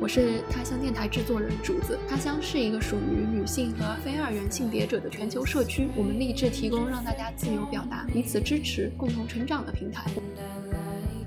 我是他乡电台制作人竹子。他乡是一个属于女性和非二元性别者的全球社区，我们立志提供让大家自由表达、彼此支持、共同成长的平台。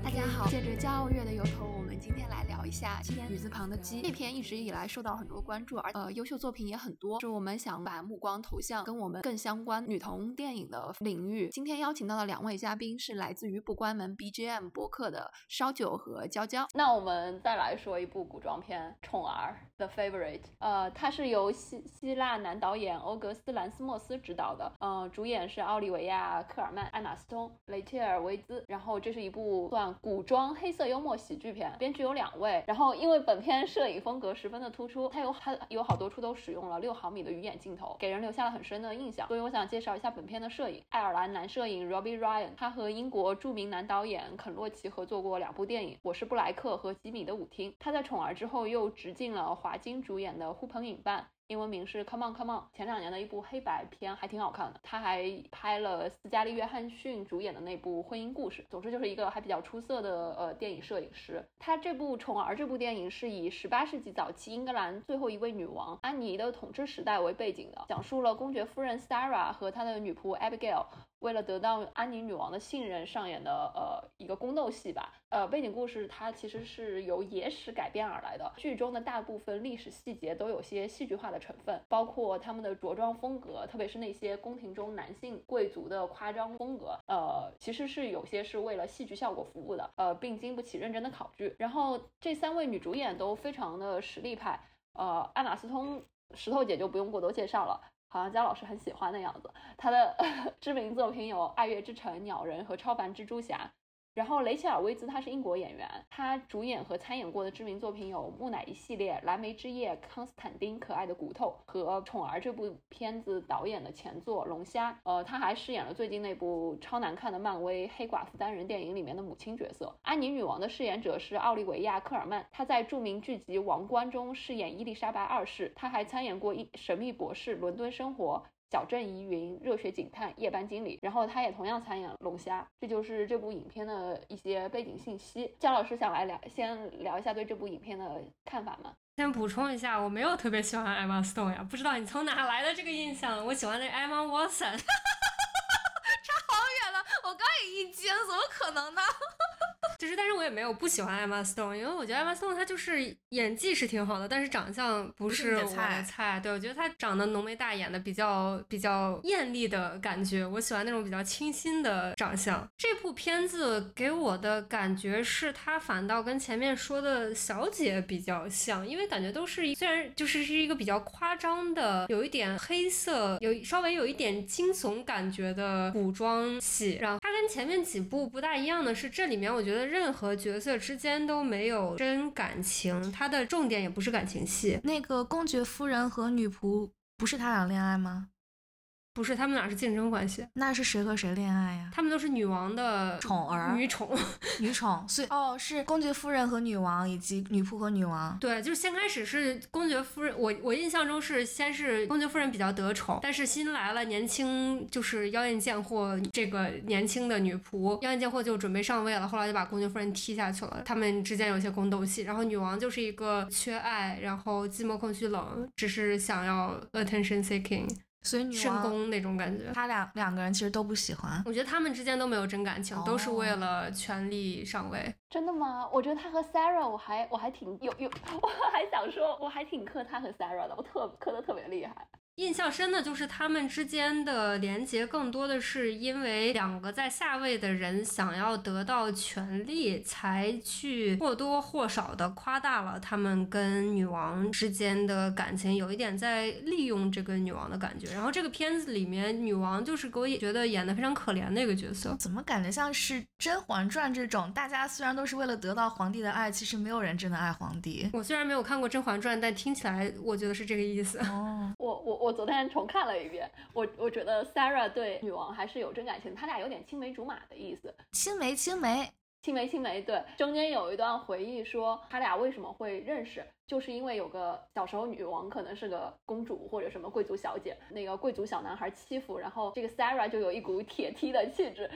大家好，借着骄傲月的由头。我们今天来聊一下《女字旁的鸡》那篇，一直以来受到很多关注，而呃优秀作品也很多。是我们想把目光投向跟我们更相关女童电影的领域。今天邀请到的两位嘉宾是来自于不关门 BGM 播客的烧酒和娇娇。那我们再来说一部古装片《宠儿》The Favorite，呃，它是由希希腊男导演欧格斯兰斯莫斯执导的，嗯，主演是奥利维亚科尔曼、艾玛斯通、雷切尔维兹。然后这是一部算古装黑色幽默喜剧片，编。剧有两位，然后因为本片摄影风格十分的突出，它有很有好多处都使用了六毫米的鱼眼镜头，给人留下了很深的印象。所以我想介绍一下本片的摄影。爱尔兰男摄影 Robbie Ryan，他和英国著名男导演肯洛奇合作过两部电影《我是布莱克》和《吉米的舞厅》。他在《宠儿》之后又直进了华金主演的《呼朋引伴》。英文名是 Come on Come on，前两年的一部黑白片还挺好看的。他还拍了斯嘉丽·约翰逊主演的那部《婚姻故事》。总之就是一个还比较出色的呃电影摄影师。他这部《宠儿》这部电影是以十八世纪早期英格兰最后一位女王安妮的统治时代为背景的，讲述了公爵夫人 Sara 和她的女仆 Abigail。为了得到安妮女王的信任，上演的呃一个宫斗戏吧。呃，背景故事它其实是由野史改编而来的。剧中的大部分历史细节都有些戏剧化的成分，包括他们的着装风格，特别是那些宫廷中男性贵族的夸张风格。呃，其实是有些是为了戏剧效果服务的，呃，并经不起认真的考据。然后这三位女主演都非常的实力派。呃，艾玛斯通石头姐就不用过多介绍了。好像姜老师很喜欢的样子。他的 知名作品有《爱乐之城》《鸟人》和《超凡蜘蛛侠》。然后雷切尔·威兹她是英国演员，她主演和参演过的知名作品有《木乃伊系列》《蓝莓之夜》《康斯坦丁：可爱的骨头》和《宠儿》这部片子导演的前作《龙虾》。呃，她还饰演了最近那部超难看的漫威黑寡妇单人电影里面的母亲角色。安妮女王的饰演者是奥利维亚·科尔曼，她在著名剧集《王冠》中饰演伊丽莎白二世。她还参演过《一神秘博士》《伦敦生活》。小镇疑云、热血警探、夜班经理，然后他也同样参演了龙虾。这就是这部影片的一些背景信息。姜老师想来聊，先聊一下对这部影片的看法吗？先补充一下，我没有特别喜欢 Emma Stone 呀，不知道你从哪来的这个印象？我喜欢的 Emma Watson，差好远了，我刚也一惊，怎么可能呢？就是，但是我也没有不喜欢 Emma Stone，因为我觉得 Emma Stone 她就是演技是挺好的，但是长相不是我的菜。对，我觉得她长得浓眉大眼的，比较比较艳丽的感觉。我喜欢那种比较清新的长相。这部片子给我的感觉是，她反倒跟前面说的小姐比较像，因为感觉都是虽然就是是一个比较夸张的，有一点黑色，有稍微有一点惊悚感觉的古装戏。然后它跟前面几部不大一样的是，这里面我觉得。任何角色之间都没有真感情，它的重点也不是感情戏。那个公爵夫人和女仆不是他俩恋爱吗？不是，他们俩是竞争关系。那是谁和谁恋爱呀？他们都是女王的宠儿，女宠，女宠。所以哦，是公爵夫人和女王，以及女仆和女王。对，就是先开始是公爵夫人，我我印象中是先是公爵夫人比较得宠，但是新来了年轻，就是妖艳贱货这个年轻的女仆，妖艳贱货就准备上位了，后来就把公爵夫人踢下去了。他们之间有些宫斗戏，然后女王就是一个缺爱，然后寂寞、空虚、冷，只是想要 attention seeking。所以女王那种感觉，他俩两个人其实都不喜欢。我觉得他们之间都没有真感情，都是为了权力上位。真的吗？我觉得他和 Sarah，我还我还挺有有，我还想说，我还挺磕他和 Sarah 的，我特磕的特别厉害。印象深的就是他们之间的连结，更多的是因为两个在下位的人想要得到权力，才去或多或少的夸大了他们跟女王之间的感情，有一点在利用这个女王的感觉。然后这个片子里面，女王就是给我觉得演的非常可怜的一个角色。怎么感觉像是《甄嬛传》这种？大家虽然都是为了得到皇帝的爱，其实没有人真的爱皇帝。我虽然没有看过《甄嬛传》，但听起来我觉得是这个意思。哦，我我。我昨天重看了一遍，我我觉得 Sarah 对女王还是有真感情，他俩有点青梅竹马的意思，青梅青梅，青梅青梅。对，中间有一段回忆说他俩为什么会认识。就是因为有个小时候女王可能是个公主或者什么贵族小姐，那个贵族小男孩欺负，然后这个 Sarah 就有一股铁梯的气质。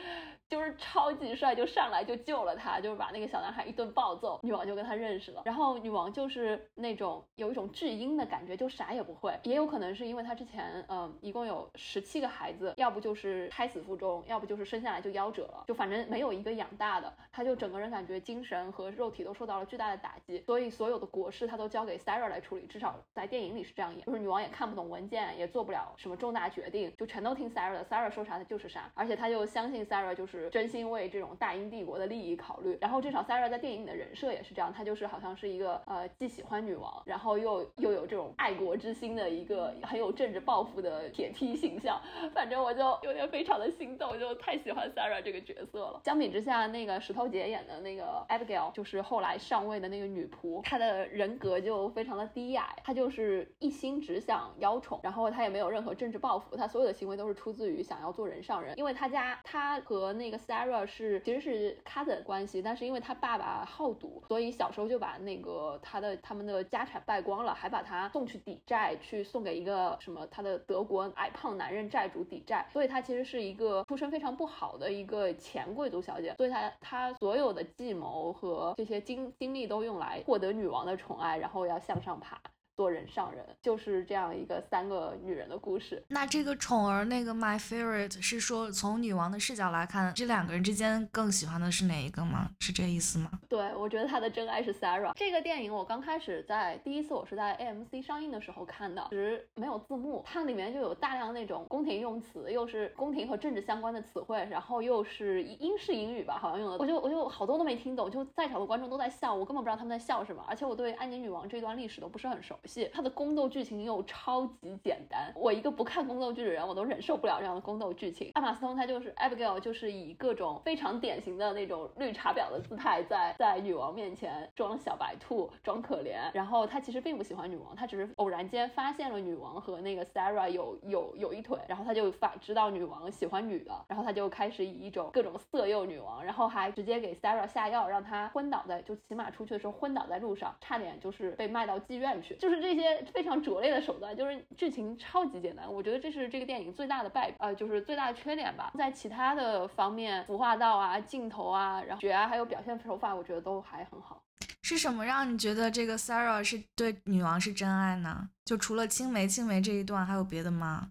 就是超级帅，就上来就救了他，就是把那个小男孩一顿暴揍，女王就跟他认识了。然后女王就是那种有一种巨婴的感觉，就啥也不会。也有可能是因为她之前，嗯，一共有十七个孩子，要不就是胎死腹中，要不就是生下来就夭折了，就反正没有一个养大的。她就整个人感觉精神和肉体都受到了巨大的打击，所以所有的国事她都交给 Sarah 来处理，至少在电影里是这样演。就是女王也看不懂文件，也做不了什么重大决定，就全都听 Sarah 的，Sarah 说啥她就是啥，而且她就相信 Sarah 就是。真心为这种大英帝国的利益考虑，然后至少 Sarah 在电影里的人设也是这样，她就是好像是一个呃既喜欢女王，然后又又有这种爱国之心的一个很有政治抱负的铁梯形象。反正我就有点非常的心动，就太喜欢 Sarah 这个角色了。相比之下，那个石头姐演的那个 Abigail 就是后来上位的那个女仆，她的人格格就非常的低矮，她就是一心只想邀宠，然后她也没有任何政治抱负，她所有的行为都是出自于想要做人上人，因为她家她和那。个 Sarah 是其实是 cousin 关系，但是因为他爸爸好赌，所以小时候就把那个他的他们的家产败光了，还把他送去抵债，去送给一个什么他的德国矮胖男人债主抵债，所以他其实是一个出身非常不好的一个前贵族小姐，所以她她所有的计谋和这些精精力都用来获得女王的宠爱，然后要向上爬。做人上人就是这样一个三个女人的故事。那这个宠儿那个 my favorite 是说从女王的视角来看，这两个人之间更喜欢的是哪一个吗？是这意思吗？对，我觉得他的真爱是 Sarah。这个电影我刚开始在第一次我是在 AMC 上映的时候看的，其实没有字幕，它里面就有大量那种宫廷用词，又是宫廷和政治相关的词汇，然后又是英式英语吧，好像用的，我就我就好多都没听懂，就在场的观众都在笑，我根本不知道他们在笑什么，而且我对安妮女王这段历史都不是很熟。戏，它的宫斗剧情又超级简单，我一个不看宫斗剧的人，我都忍受不了这样的宫斗剧情。艾玛斯通她就是 Abigail，就是以各种非常典型的那种绿茶婊的姿态，在在女王面前装小白兔，装可怜。然后她其实并不喜欢女王，她只是偶然间发现了女王和那个 Sarah 有有有一腿，然后她就发知道女王喜欢女的，然后她就开始以一种各种色诱女王，然后还直接给 Sarah 下药，让她昏倒在就骑马出去的时候昏倒在路上，差点就是被卖到妓院去，就是。这些非常拙劣的手段，就是剧情超级简单。我觉得这是这个电影最大的败，呃，就是最大的缺点吧。在其他的方面，服化道啊、镜头啊、然后血啊，还有表现手法，我觉得都还很好。是什么让你觉得这个 Sarah 是对女王是真爱呢？就除了青梅青梅这一段，还有别的吗？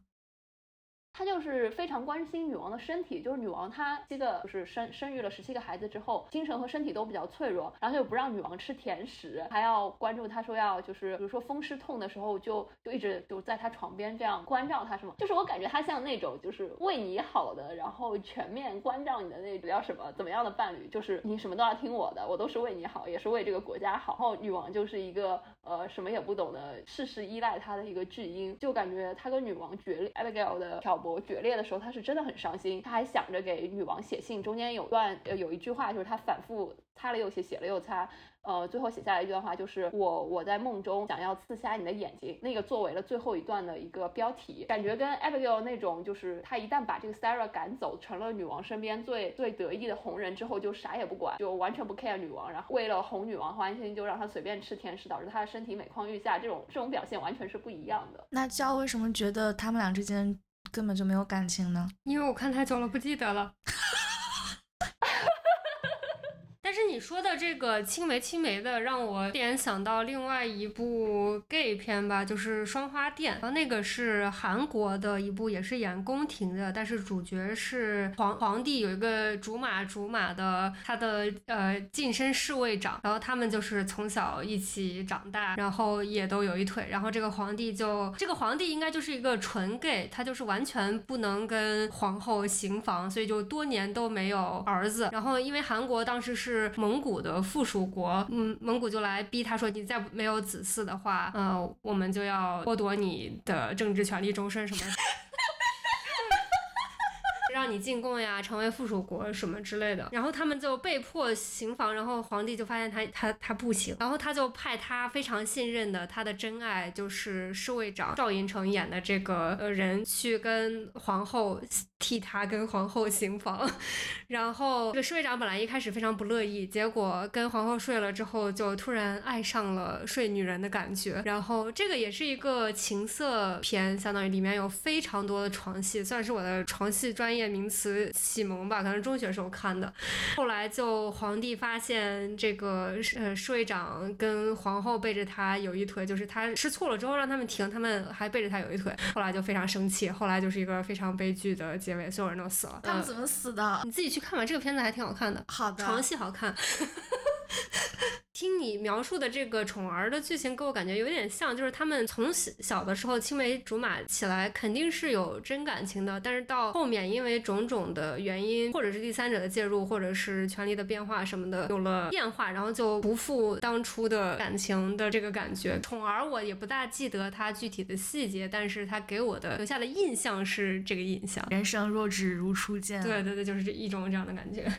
他就是非常关心女王的身体，就是女王她七个就是生生育了十七个孩子之后，精神和身体都比较脆弱，然后就不让女王吃甜食，还要关注她说要就是比如说风湿痛的时候就就一直就在她床边这样关照她什么，就是我感觉她像那种就是为你好的，然后全面关照你的那种叫什么怎么样的伴侣，就是你什么都要听我的，我都是为你好，也是为这个国家好。然后女王就是一个呃什么也不懂的，事事依赖他的一个巨婴，就感觉他跟女王决裂，Abigail 的挑拨。决裂的时候，他是真的很伤心，他还想着给女王写信，中间有段有一句话，就是他反复擦了又写，写了又擦。呃，最后写下来一段话，就是我我在梦中想要刺瞎你的眼睛，那个作为了最后一段的一个标题，感觉跟 Abigail 那种，就是他一旦把这个 Sarah 赶走，成了女王身边最最得意的红人之后，就啥也不管，就完全不 care 女王，然后为了哄女王欢心，就让她随便吃甜食，导致她的身体每况愈下，这种这种表现完全是不一样的。那娇为什么觉得他们俩之间根本就没有感情呢？因为我看太久了，不记得了。你说的这个青梅青梅的，让我联想到另外一部 gay 片吧，就是《双花店》。然后那个是韩国的一部，也是演宫廷的，但是主角是皇皇帝，有一个竹马竹马的他的呃近身侍卫长，然后他们就是从小一起长大，然后也都有一腿。然后这个皇帝就这个皇帝应该就是一个纯 gay，他就是完全不能跟皇后行房，所以就多年都没有儿子。然后因为韩国当时是蒙古的附属国，嗯，蒙古就来逼他说，你再没有子嗣的话，呃，我们就要剥夺你的政治权利终身什么。让你进贡呀，成为附属国什么之类的，然后他们就被迫行房，然后皇帝就发现他他他不行，然后他就派他非常信任的他的真爱，就是侍卫长赵寅成演的这个呃人去跟皇后替他跟皇后行房。然后这个侍卫长本来一开始非常不乐意，结果跟皇后睡了之后，就突然爱上了睡女人的感觉。然后这个也是一个情色片，相当于里面有非常多的床戏，算是我的床戏专业名词启蒙吧，可能中学时候看的。后来就皇帝发现这个呃侍卫长跟皇后背着他有一腿，就是他吃醋了之后让他们停，他们还背着他有一腿，后来就非常生气，后来就是一个非常悲剧的结尾，所有人都死了。他们怎么死的？你自己去看吧，这个片子还挺好看的。好的，床戏好看。听你描述的这个宠儿的剧情，给我感觉有点像，就是他们从小小的时候青梅竹马起来，肯定是有真感情的，但是到后面因为种种的原因，或者是第三者的介入，或者是权力的变化什么的，有了变化，然后就不复当初的感情的这个感觉。宠儿我也不大记得他具体的细节，但是他给我的留下的印象是这个印象。人生若只如初见。对对对，就是这一种这样的感觉。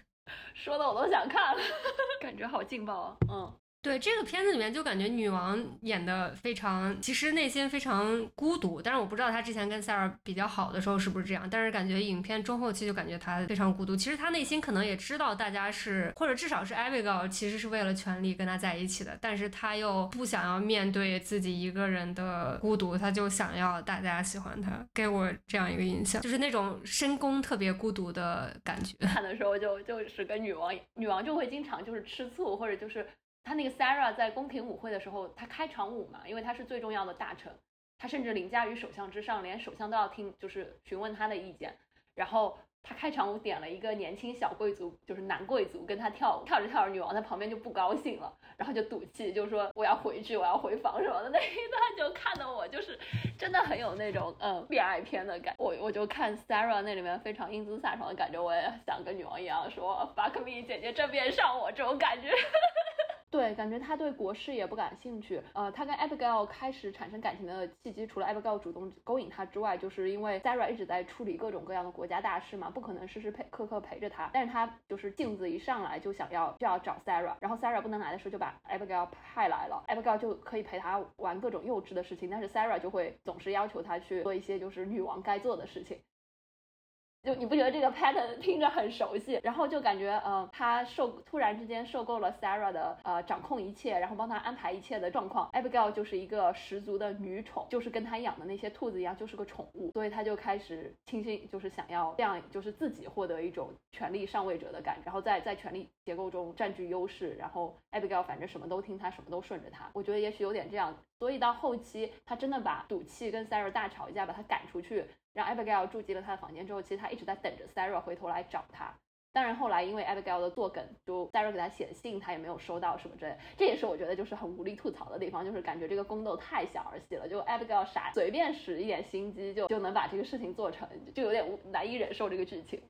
说的我都想看了，感觉好劲爆啊！嗯。对这个片子里面，就感觉女王演的非常，其实内心非常孤独。但是我不知道她之前跟 Sarah 比较好的时候是不是这样。但是感觉影片中后期就感觉她非常孤独。其实她内心可能也知道大家是，或者至少是 Abigail 其实是为了权力跟她在一起的。但是她又不想要面对自己一个人的孤独，她就想要大家喜欢她。给我这样一个印象，就是那种深宫特别孤独的感觉。看的时候就就是跟女王，女王就会经常就是吃醋，或者就是。他那个 Sarah 在宫廷舞会的时候，他开场舞嘛，因为他是最重要的大臣，他甚至凌驾于首相之上，连首相都要听，就是询问他的意见。然后他开场舞点了一个年轻小贵族，就是男贵族跟他跳舞，跳着跳着，女王在旁边就不高兴了，然后就赌气，就说我要回去，我要回房什么的。那一段就看得我就是真的很有那种嗯恋爱片的感，我我就看 Sarah 那里面非常英姿飒爽的感觉，我也想跟女王一样说 fuck me，姐姐正面上我这种感觉。对，感觉他对国事也不感兴趣。呃，他跟 Abigail 开始产生感情的契机，除了 Abigail 主动勾引他之外，就是因为 Sarah 一直在处理各种各样的国家大事嘛，不可能时时陪刻刻陪着他。但是他就是镜子一上来就想要就要找 Sarah，然后 Sarah 不能来的时候就把 Abigail 派来了，Abigail 就可以陪他玩各种幼稚的事情，但是 Sarah 就会总是要求他去做一些就是女王该做的事情。就你不觉得这个 pattern 听着很熟悉？然后就感觉，呃，他受突然之间受够了 Sarah 的呃掌控一切，然后帮他安排一切的状况。Abigail 就是一个十足的女宠，就是跟他养的那些兔子一样，就是个宠物。所以他就开始倾心，就是想要这样，就是自己获得一种权力上位者的感，然后在在权力结构中占据优势。然后 Abigail 反正什么都听他，什么都顺着他。我觉得也许有点这样。所以到后期，他真的把赌气跟 Sarah 大吵一架，把他赶出去。让 Abigail 住进了他的房间之后，其实他一直在等着 Sarah 回头来找他。当然后来因为 Abigail 的作梗，就 Sarah 给他写的信他也没有收到什么之类。这也是我觉得就是很无力吐槽的地方，就是感觉这个宫斗太小儿戏了。就 Abigail 傻，随便使一点心机就就能把这个事情做成，就有点难以忍受这个剧情。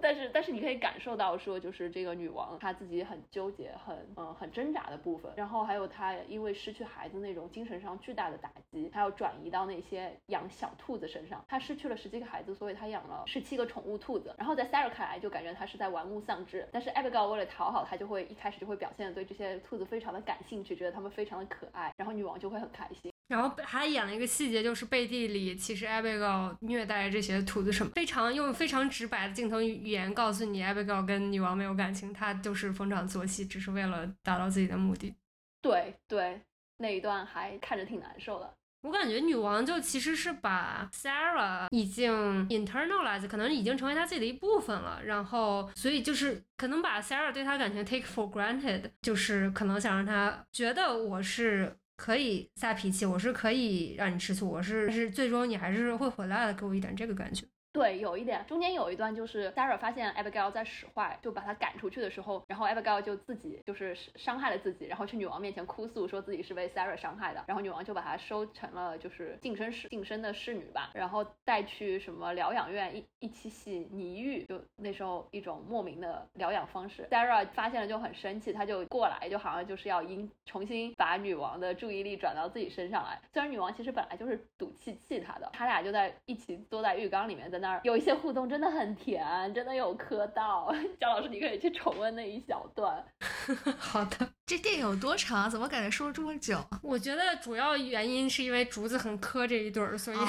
但是，但是你可以感受到说，就是这个女王她自己很纠结、很嗯很挣扎的部分，然后还有她因为失去孩子那种精神上巨大的打击，她要转移到那些养小兔子身上。她失去了十几个孩子，所以她养了十七个宠物兔子。然后在 Sarah 看来，就感觉她是在玩物丧志。但是 Abigail 为了讨好她，就会一开始就会表现的对这些兔子非常的感兴趣，觉得它们非常的可爱，然后女王就会很开心。然后还演了一个细节，就是背地里其实 Abigail 虐待这些兔子什么，非常用非常直白的镜头语言告诉你，Abigail 跟女王没有感情，她就是逢场作戏，只是为了达到自己的目的。对对，那一段还看着挺难受的。我感觉女王就其实是把 Sarah 已经 internalize，可能已经成为她自己的一部分了，然后所以就是可能把 Sarah 对她感情 take for granted，就是可能想让她觉得我是。可以撒脾气，我是可以让你吃醋，我是，是最终你还是会回来的，给我一点这个感觉。对，有一点，中间有一段就是 Sarah 发现 Abigail 在使坏，就把他赶出去的时候，然后 Abigail 就自己就是伤害了自己，然后去女王面前哭诉，说自己是被 Sarah 伤害的，然后女王就把她收成了就是净身侍净身的侍女吧，然后带去什么疗养院一一起洗泥浴，就那时候一种莫名的疗养方式。Sarah 发现了就很生气，他就过来，就好像就是要应重新把女王的注意力转到自己身上来。虽然女王其实本来就是赌气气他的，他俩就在一起坐在浴缸里面在。那儿有一些互动真的很甜，真的有磕到。姜老师，你可以去重温那一小段。好的，这电影有多长？怎么感觉说了这么久？我觉得主要原因是因为竹子很磕这一对儿，所以。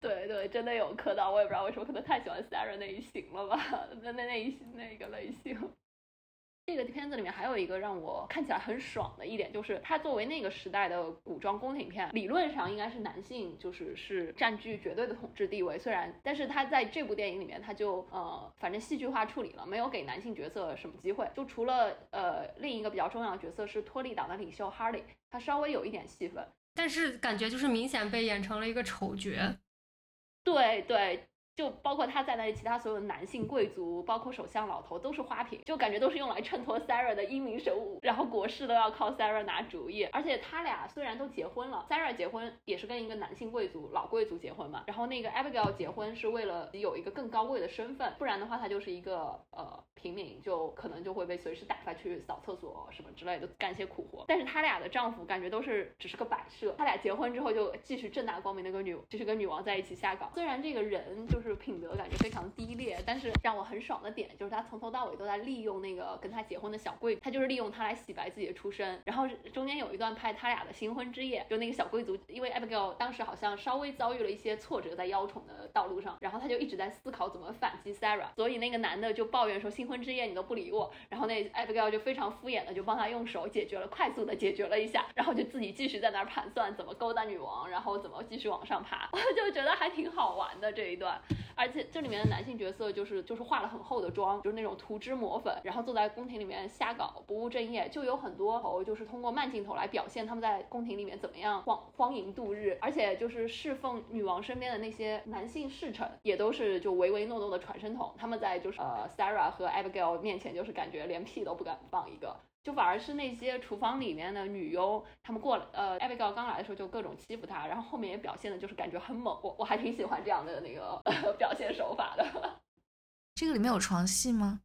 对对真的有磕到，我也不知道为什么，可能太喜欢 Sarah 那一型了吧，那那那一那个类型。这个片子里面还有一个让我看起来很爽的一点，就是它作为那个时代的古装宫廷片，理论上应该是男性就是是占据绝对的统治地位。虽然，但是他在这部电影里面，他就呃，反正戏剧化处理了，没有给男性角色什么机会。就除了呃另一个比较重要的角色是托利党的领袖 Harley，他稍微有一点戏份，但是感觉就是明显被演成了一个丑角。对对。就包括他在内，其他所有的男性贵族，包括首相老头，都是花瓶，就感觉都是用来衬托 Sarah 的英明神武，然后国事都要靠 Sarah 拿主意。而且他俩虽然都结婚了，Sarah 结婚也是跟一个男性贵族老贵族结婚嘛，然后那个 Abigail 结婚是为了有一个更高贵的身份，不然的话他就是一个呃平民，就可能就会被随时打发去扫厕所什么之类的，干些苦活。但是他俩的丈夫感觉都是只是个摆设，他俩结婚之后就继续正大光明的跟女，就是跟女王在一起下岗。虽然这个人就是。就是品德感觉非常低劣，但是让我很爽的点就是他从头到尾都在利用那个跟他结婚的小贵，他就是利用他来洗白自己的出身。然后中间有一段拍他俩的新婚之夜，就那个小贵族，因为 Abigail 当时好像稍微遭遇了一些挫折在邀宠的道路上，然后他就一直在思考怎么反击 Sarah，所以那个男的就抱怨说新婚之夜你都不理我，然后那 Abigail 就非常敷衍的就帮他用手解决了，快速的解决了一下，然后就自己继续在那儿盘算怎么勾搭女王，然后怎么继续往上爬，我就觉得还挺好玩的这一段。而且这里面的男性角色就是就是化了很厚的妆，就是那种涂脂抹粉，然后坐在宫廷里面瞎搞不务正业，就有很多头就是通过慢镜头来表现他们在宫廷里面怎么样荒荒淫度日，而且就是侍奉女王身边的那些男性侍臣也都是就唯唯诺诺的传声筒，他们在就是呃 Sarah 和 Abigail 面前就是感觉连屁都不敢放一个。就反而是那些厨房里面的女佣，她们过来，呃，Abigail 刚来的时候就各种欺负她，然后后面也表现的就是感觉很猛，我我还挺喜欢这样的那个表现手法的。这个里面有床戏吗？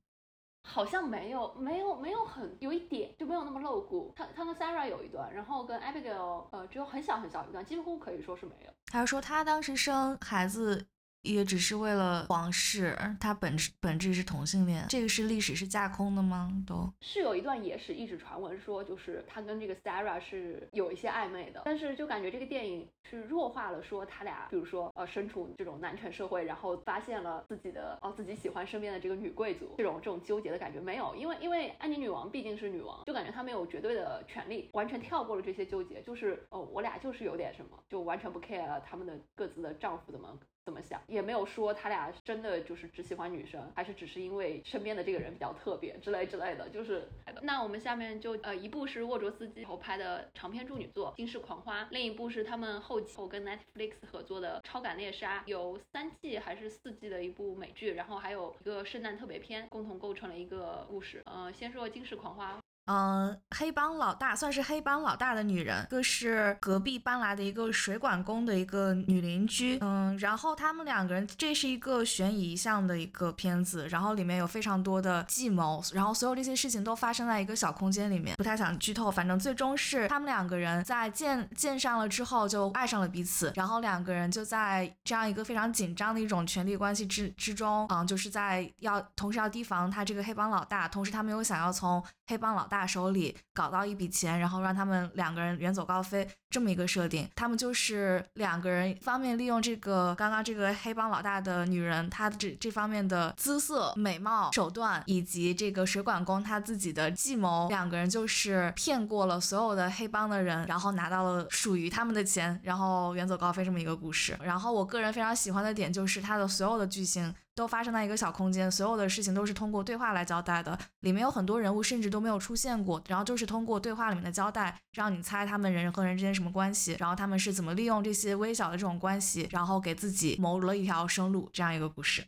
好像没有，没有，没有很有一点就没有那么露骨。他他跟 Sarah 有一段，然后跟 Abigail，呃，只有很小很小一段，几乎可以说是没有。他说他当时生孩子。也只是为了皇室，他本质本质是同性恋，这个是历史是架空的吗？都是有一段野史一直传闻说，就是他跟这个 Sarah 是有一些暧昧的，但是就感觉这个电影是弱化了说他俩，比如说呃身处这种男权社会，然后发现了自己的哦自己喜欢身边的这个女贵族，这种这种纠结的感觉没有，因为因为安妮女王毕竟是女王，就感觉她没有绝对的权利，完全跳过了这些纠结，就是哦我俩就是有点什么，就完全不 care 了他们的各自的丈夫怎么。怎么想也没有说他俩真的就是只喜欢女生，还是只是因为身边的这个人比较特别之类之类的。就是那我们下面就呃一部是沃卓斯基后拍的长篇处女作《惊世狂花》，另一部是他们后期后跟 Netflix 合作的《超感猎杀》，有三季还是四季的一部美剧，然后还有一个圣诞特别篇，共同构成了一个故事。呃，先说《惊世狂花》。嗯，黑帮老大算是黑帮老大的女人，一个是隔壁搬来的一个水管工的一个女邻居。嗯，然后他们两个人，这是一个悬疑向的一个片子，然后里面有非常多的计谋，然后所有这些事情都发生在一个小空间里面，不太想剧透。反正最终是他们两个人在见见上了之后就爱上了彼此，然后两个人就在这样一个非常紧张的一种权力关系之之中，嗯，就是在要同时要提防他这个黑帮老大，同时他们又想要从黑帮老。大大手里搞到一笔钱，然后让他们两个人远走高飞，这么一个设定。他们就是两个人，方面利用这个刚刚这个黑帮老大的女人，她这这方面的姿色、美貌、手段，以及这个水管工他自己的计谋，两个人就是骗过了所有的黑帮的人，然后拿到了属于他们的钱，然后远走高飞这么一个故事。然后我个人非常喜欢的点就是它的所有的剧情。都发生在一个小空间，所有的事情都是通过对话来交代的。里面有很多人物甚至都没有出现过，然后就是通过对话里面的交代，让你猜他们人和人之间什么关系，然后他们是怎么利用这些微小的这种关系，然后给自己谋了一条生路，这样一个故事。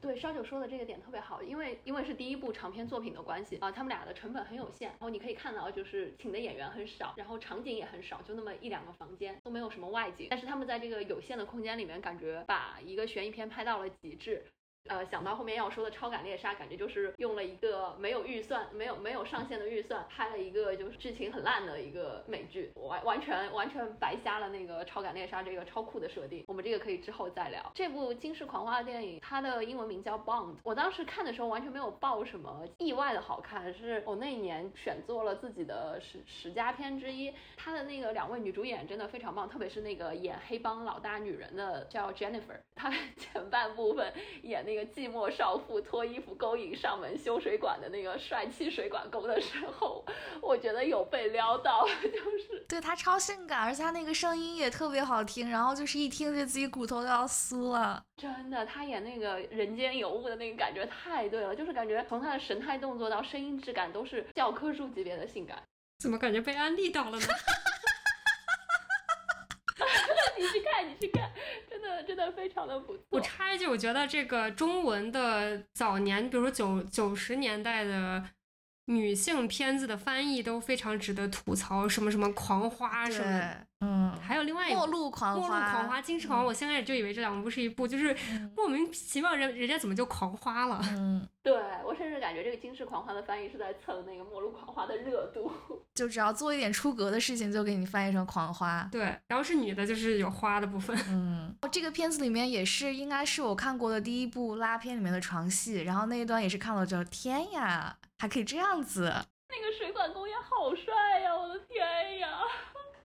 对，烧酒说的这个点特别好，因为因为是第一部长篇作品的关系啊，他们俩的成本很有限，然后你可以看到就是请的演员很少，然后场景也很少，就那么一两个房间，都没有什么外景，但是他们在这个有限的空间里面，感觉把一个悬疑片拍到了极致。呃，想到后面要说的《超感猎杀》，感觉就是用了一个没有预算、没有没有上限的预算，拍了一个就是剧情很烂的一个美剧，完完全完全白瞎了那个《超感猎杀》这个超酷的设定。我们这个可以之后再聊。这部惊世狂花的电影，它的英文名叫《Bond》。我当时看的时候完全没有抱什么意外的好看，是我那一年选做了自己的十十佳片之一。它的那个两位女主演真的非常棒，特别是那个演黑帮老大女人的叫 Jennifer，她 前半部分演那个。寂寞少妇脱衣服勾引上门修水管的那个帅气水管工的时候，我觉得有被撩到，就是对他超性感，而且他那个声音也特别好听，然后就是一听就自己骨头都要酥了。真的，他演那个人间尤物的那个感觉太对了，就是感觉从他的神态动作到声音质感都是教科书级别的性感。怎么感觉被安利到了呢？你去看，你去看。真的非常的不错。我插一句，我觉得这个中文的早年，比如说九九十年代的女性片子的翻译都非常值得吐槽，什么什么狂花什么，嗯，还有另外一末路狂花，末路狂花，狂花。我先开始就以为这两部不是一部，就是莫名其妙人人家怎么就狂花了？嗯，对我甚至感觉这个惊世狂花的翻译是在蹭那个末路狂花的热度，就只要做一点出格的事情，就给你翻译成狂花。对，然后是女的，就是有花的部分。嗯，这个片子里面也是应该是我看过的第一部拉片里面的床戏，然后那一段也是看了之后，天呀！还可以这样子，那个水管工也好帅呀！我的天呀，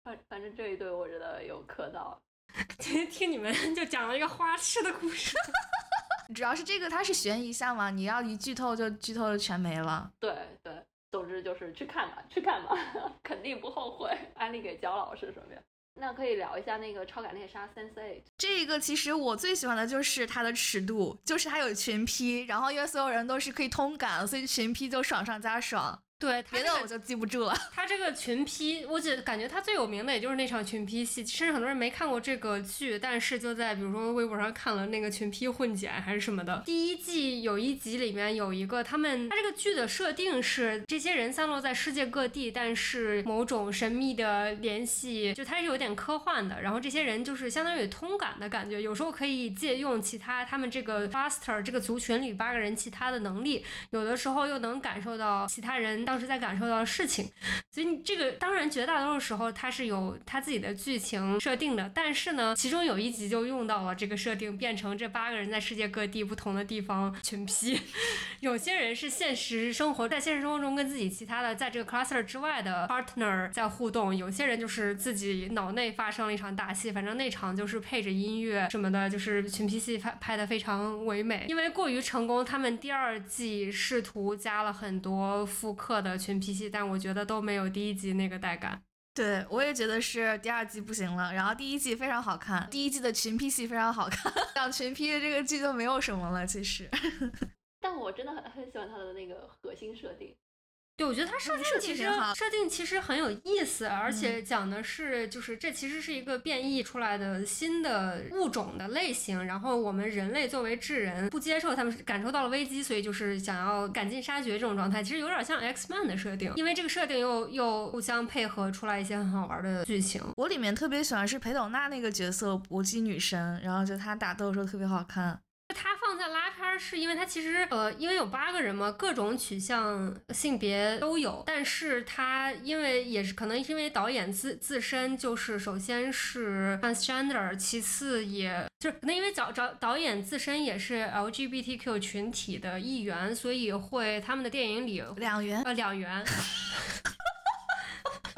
反反正这一对我觉得有磕到。今天听你们就讲了一个花痴的故事，主要是这个它是悬疑项嘛，你要一剧透就剧透的全没了。对对，总之就是去看吧，去看吧，肯定不后悔。安利给焦老师顺便。那可以聊一下那个超感猎杀 Sense8。这个其实我最喜欢的就是它的尺度，就是它有群批，然后因为所有人都是可以通感，所以群批就爽上加爽。对，别的我就记不住了。他这个群批，我觉感觉他最有名的也就是那场群批戏，甚至很多人没看过这个剧，但是就在比如说微博上看了那个群批混剪还是什么的。第一季有一集里面有一个他们，他这个剧的设定是这些人散落在世界各地，但是某种神秘的联系，就它是有点科幻的。然后这些人就是相当于通感的感觉，有时候可以借用其他他们这个 faster 这个族群里八个人其他的能力，有的时候又能感受到其他人。当时在感受到的事情，所以你这个当然绝大多数时候它是有它自己的剧情设定的，但是呢，其中有一集就用到了这个设定，变成这八个人在世界各地不同的地方群批。有些人是现实生活在现实生活中跟自己其他的在这个 cluster 之外的 partner 在互动，有些人就是自己脑内发生了一场大戏，反正那场就是配着音乐什么的，就是群批戏拍拍的非常唯美。因为过于成功，他们第二季试图加了很多复刻。的群批戏，但我觉得都没有第一集那个带感。对我也觉得是第二季不行了，然后第一季非常好看，第一季的群批戏非常好看，讲群批的这个剧就没有什么了，其实。但我真的很很喜欢它的那个核心设定。对，我觉得它设定其实设定其实很有意思，而且讲的是就是这其实是一个变异出来的新的物种的类型，然后我们人类作为智人不接受他们感受到了危机，所以就是想要赶尽杀绝这种状态，其实有点像 X Man 的设定，因为这个设定又又互相配合出来一些很好玩的剧情。我里面特别喜欢是裴斗娜那个角色搏击女神，然后就她打斗的时候特别好看。他放在拉片儿，是因为他其实呃，因为有八个人嘛，各种取向、性别都有。但是他因为也是可能因为导演自自身就是首先是 transgender，其次也就是可能因为找找导演自身也是 LGBTQ 群体的一员，所以会他们的电影里两元呃两元。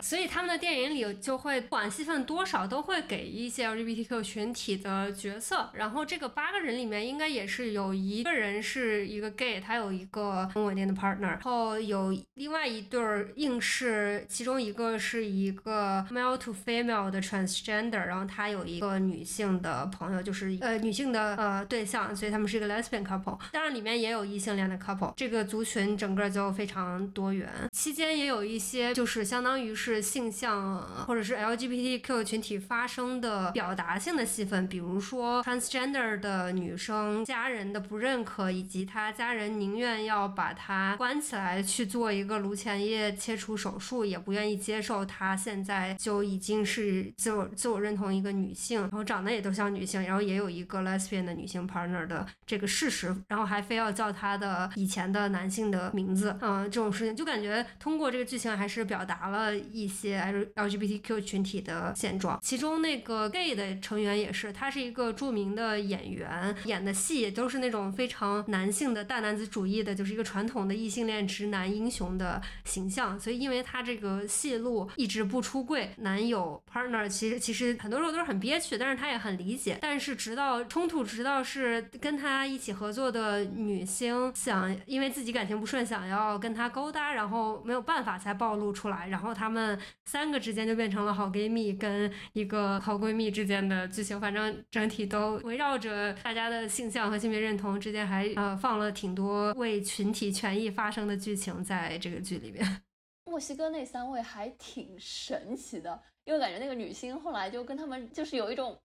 所以他们的电影里就会不管戏份多少，都会给一些 LGBTQ 群体的角色。然后这个八个人里面，应该也是有一个人是一个 gay，他有一个很稳定的 partner。然后有另外一对儿硬是，其中一个是一个 male to female 的 transgender，然后他有一个女性的朋友，就是呃女性的呃对象，所以他们是一个 lesbian couple。当然里面也有异性恋的 couple。这个族群整个就非常多元。期间也有一些就是相当于是。性向或者是 LGBTQ 群体发生的表达性的戏份，比如说 transgender 的女生家人的不认可，以及她家人宁愿要把她关起来去做一个颅前叶切除手术，也不愿意接受她现在就已经是自我自我认同一个女性，然后长得也都像女性，然后也有一个 lesbian 的女性 partner 的这个事实，然后还非要叫她的以前的男性的名字，嗯，这种事情就感觉通过这个剧情还是表达了一一些 L LGBTQ 群体的现状。其中那个 gay 的成员也是，他是一个著名的演员，演的戏都是那种非常男性的大男子主义的，就是一个传统的异性恋直男英雄的形象。所以因为他这个戏路一直不出柜，男友 partner 其实其实很多时候都是很憋屈，但是他也很理解。但是直到冲突，直到是跟他一起合作的女星想因为自己感情不顺，想要跟他勾搭，然后没有办法才暴露出来，然后他们三个之间就变成了好闺蜜跟一个好闺蜜之间的剧情。反正整体都围绕着大家的性向和性别认同之间，还呃放了挺多为群体权益发声的剧情在这个剧里面。墨西哥那三位还挺神奇的，因为感觉那个女星后来就跟他们就是有一种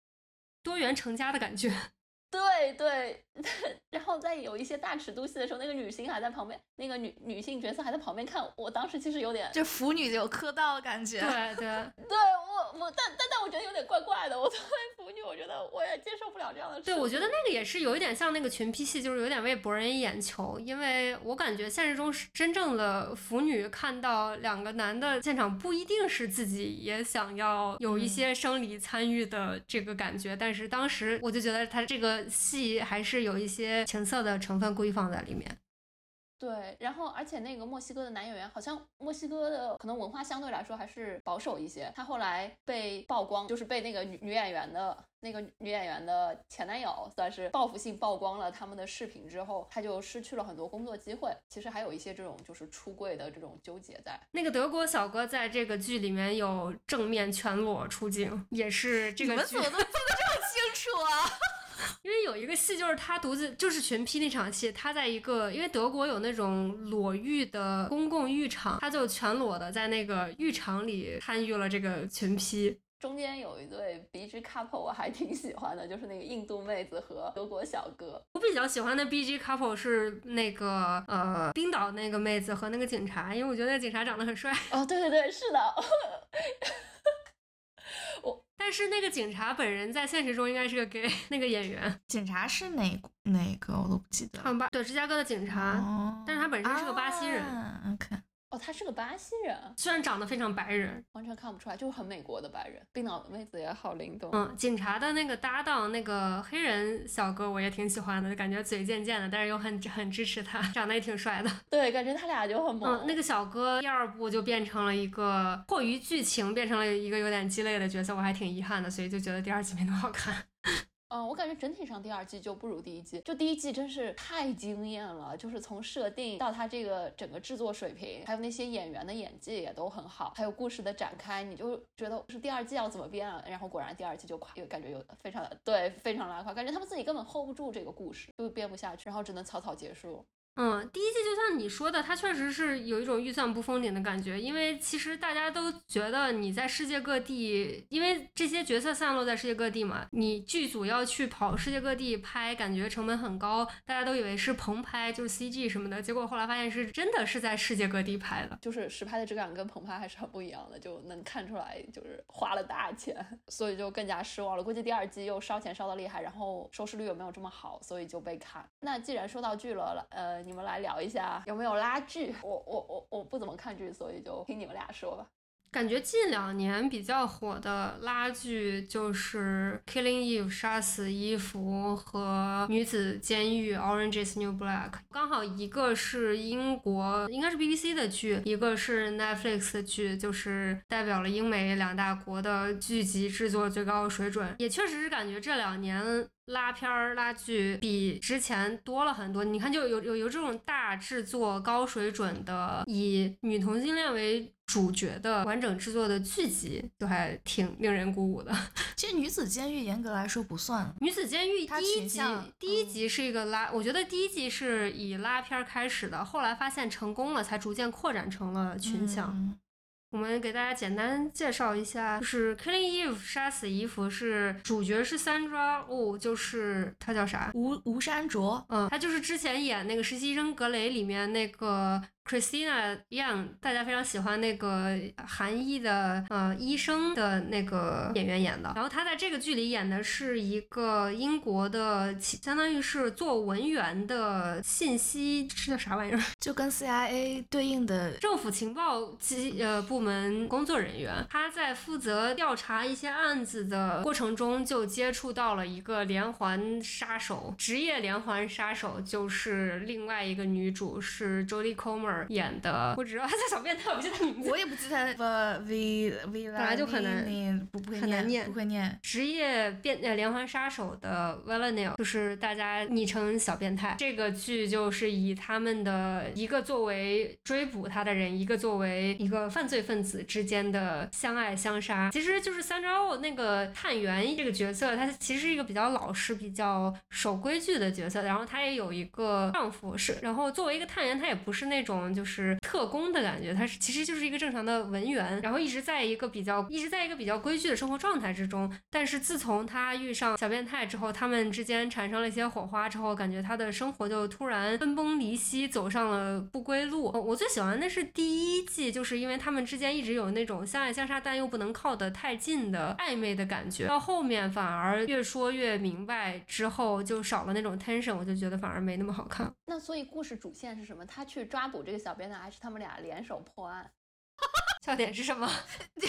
多元成家的感觉。对对，然后在有一些大尺度戏的时候，那个女星还在旁边，那个女女性角色还在旁边看。我当时其实有点，就腐女有磕到的感觉。对对对，我我但但但我觉得有点怪怪的。我作为腐女，我觉得我也接受不了这样的事。对，我觉得那个也是有一点像那个群批戏，就是有点为博人眼球。因为我感觉现实中是真正的腐女看到两个男的现场，不一定是自己也想要有一些生理参与的这个感觉。但是当时我就觉得他这个。戏还是有一些情色的成分故意放在里面。对，然后而且那个墨西哥的男演员，好像墨西哥的可能文化相对来说还是保守一些。他后来被曝光，就是被那个女女演员的那个女演员的前男友算是报复性曝光了他们的视频之后，他就失去了很多工作机会。其实还有一些这种就是出柜的这种纠结在。那个德国小哥在这个剧里面有正面全裸出镜，也是这个剧。你们怎么都记得这么清楚啊？因为有一个戏，就是他独自就是群批那场戏，他在一个因为德国有那种裸浴的公共浴场，他就全裸的在那个浴场里参与了这个群批。中间有一对 B G couple，我还挺喜欢的，就是那个印度妹子和德国小哥。我比较喜欢的 B G couple 是那个呃冰岛那个妹子和那个警察，因为我觉得那警察长得很帅。哦，对对对，是的。我。但是那个警察本人在现实中应该是个 gay，那个演员。警察是哪哪个我都不记得。巴对芝加哥的警察，但是他本身是个巴西人。OK。哦，他是个巴西人，虽然长得非常白人，完全看不出来，就是很美国的白人。冰岛的妹子也好灵动。嗯，警察的那个搭档，那个黑人小哥，我也挺喜欢的，就感觉嘴贱贱的，但是又很很支持他，长得也挺帅的。对，感觉他俩就很萌。嗯，那个小哥第二部就变成了一个迫于剧情变成了一个有点鸡肋的角色，我还挺遗憾的，所以就觉得第二集没那么好看。嗯，我感觉整体上第二季就不如第一季，就第一季真是太惊艳了，就是从设定到它这个整个制作水平，还有那些演员的演技也都很好，还有故事的展开，你就觉得是第二季要怎么编啊？然后果然第二季就垮，感觉又非常的对，非常拉垮，感觉他们自己根本 hold 不住这个故事，就编不下去，然后只能草草结束。嗯，第一季就像你说的，它确实是有一种预算不封顶的感觉，因为其实大家都觉得你在世界各地，因为这些角色散落在世界各地嘛，你剧组要去跑世界各地拍，感觉成本很高，大家都以为是棚拍，就是 CG 什么的，结果后来发现是真的是在世界各地拍的，就是实拍的质感跟棚拍还是很不一样的，就能看出来就是花了大钱，所以就更加失望了。估计第二季又烧钱烧的厉害，然后收视率又没有这么好，所以就被砍。那既然说到剧了，呃。你们来聊一下有没有拉剧？我我我我不怎么看剧，所以就听你们俩说吧。感觉近两年比较火的拉剧就是《Killing Eve》杀死伊芙和《女子监狱》Orange Is New Black。刚好一个是英国，应该是 BBC 的剧，一个是 Netflix 的剧，就是代表了英美两大国的剧集制作最高水准。也确实是感觉这两年。拉片儿、拉剧比之前多了很多。你看，就有有有这种大制作、高水准的，以女同性恋为主角的完整制作的剧集，都还挺令人鼓舞的。其实《女子监狱》严格来说不算，《女子监狱》第一集第一集是一个拉，我觉得第一集是以拉片儿开始的，后来发现成功了，才逐渐扩展成了群像。我们给大家简单介绍一下，就是 Killing Eve 杀死伊芙是主角是 Sandra Oh，就是她叫啥？吴吴山卓。嗯，她就是之前演那个实习生格雷里面那个。Christina Young，大家非常喜欢那个韩裔的呃医生的那个演员演的，然后他在这个剧里演的是一个英国的，相当于是做文员的信息是叫啥玩意儿？就跟 CIA 对应的政府情报机呃部门工作人员。他在负责调查一些案子的过程中，就接触到了一个连环杀手，职业连环杀手就是另外一个女主是 Jodie Comer。演的，我只知道他叫小变态，我不记得名字。我也不记得。V V 本来就很难，不会念，不会念。职业变呃连环杀手的 v a l e n i l 就是大家昵称小变态。这个剧就是以他们的一个作为追捕他的人，一个作为一个犯罪分子之间的相爱相杀。其实就是三招那个探员这个角色，他其实是一个比较老实、比较守规矩的角色。然后他也有一个丈夫是，然后作为一个探员，他也不是那种。就是特工的感觉，他是其实就是一个正常的文员，然后一直在一个比较一直在一个比较规矩的生活状态之中。但是自从他遇上小变态之后，他们之间产生了一些火花之后，感觉他的生活就突然分崩离析，走上了不归路。我最喜欢的是第一季，就是因为他们之间一直有那种相爱相杀，但又不能靠得太近的暧昧的感觉。到后面反而越说越明白，之后就少了那种 tension，我就觉得反而没那么好看。那所以故事主线是什么？他去抓捕这个。小编呢？还是他们俩联手破案？笑点是什么？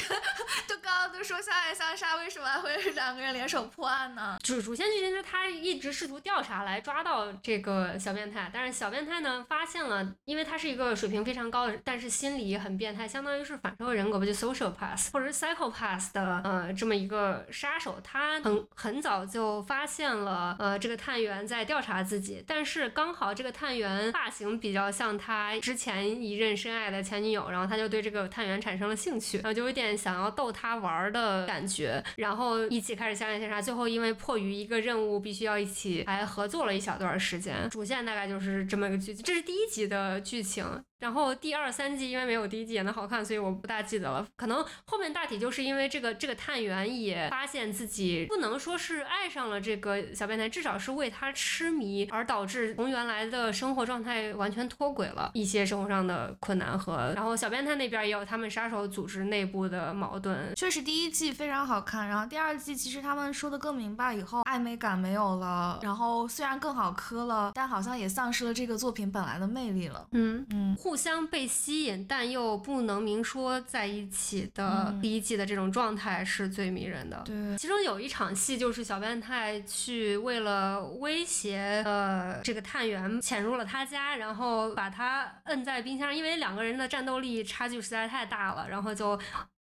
就刚刚都说相爱相杀，为什么还会两个人联手破案呢？主主线剧情是他一直试图调查来抓到这个小变态，但是小变态呢发现了，因为他是一个水平非常高的，但是心理很变态，相当于是反社会人格吧，就 social path 或者是 psychopath 的呃这么一个杀手，他很很早就发现了呃这个探员在调查自己，但是刚好这个探员发型比较像他之前一任深爱的前女友，然后他就对这个探员产产生了兴趣，然后就有点想要逗他玩的感觉，然后一起开始相爱相杀，最后因为迫于一个任务，必须要一起还合作了一小段时间。主线大概就是这么一个剧情，这是第一集的剧情。然后第二三季因为没有第一季演的好看，所以我不大记得了。可能后面大体就是因为这个这个探员也发现自己不能说是爱上了这个小变态，至少是为他痴迷，而导致从原来的生活状态完全脱轨了一些生活上的困难和。然后小变态那边也有他们杀手组织内部的矛盾。确实第一季非常好看，然后第二季其实他们说的更明白以后，暧昧感没有了，然后虽然更好磕了，但好像也丧失了这个作品本来的魅力了。嗯嗯。互相被吸引，但又不能明说在一起的第一季的这种状态是最迷人的。对，其中有一场戏就是小变态去为了威胁呃这个探员潜入了他家，然后把他摁在冰箱，因为两个人的战斗力差距实在太大了，然后就。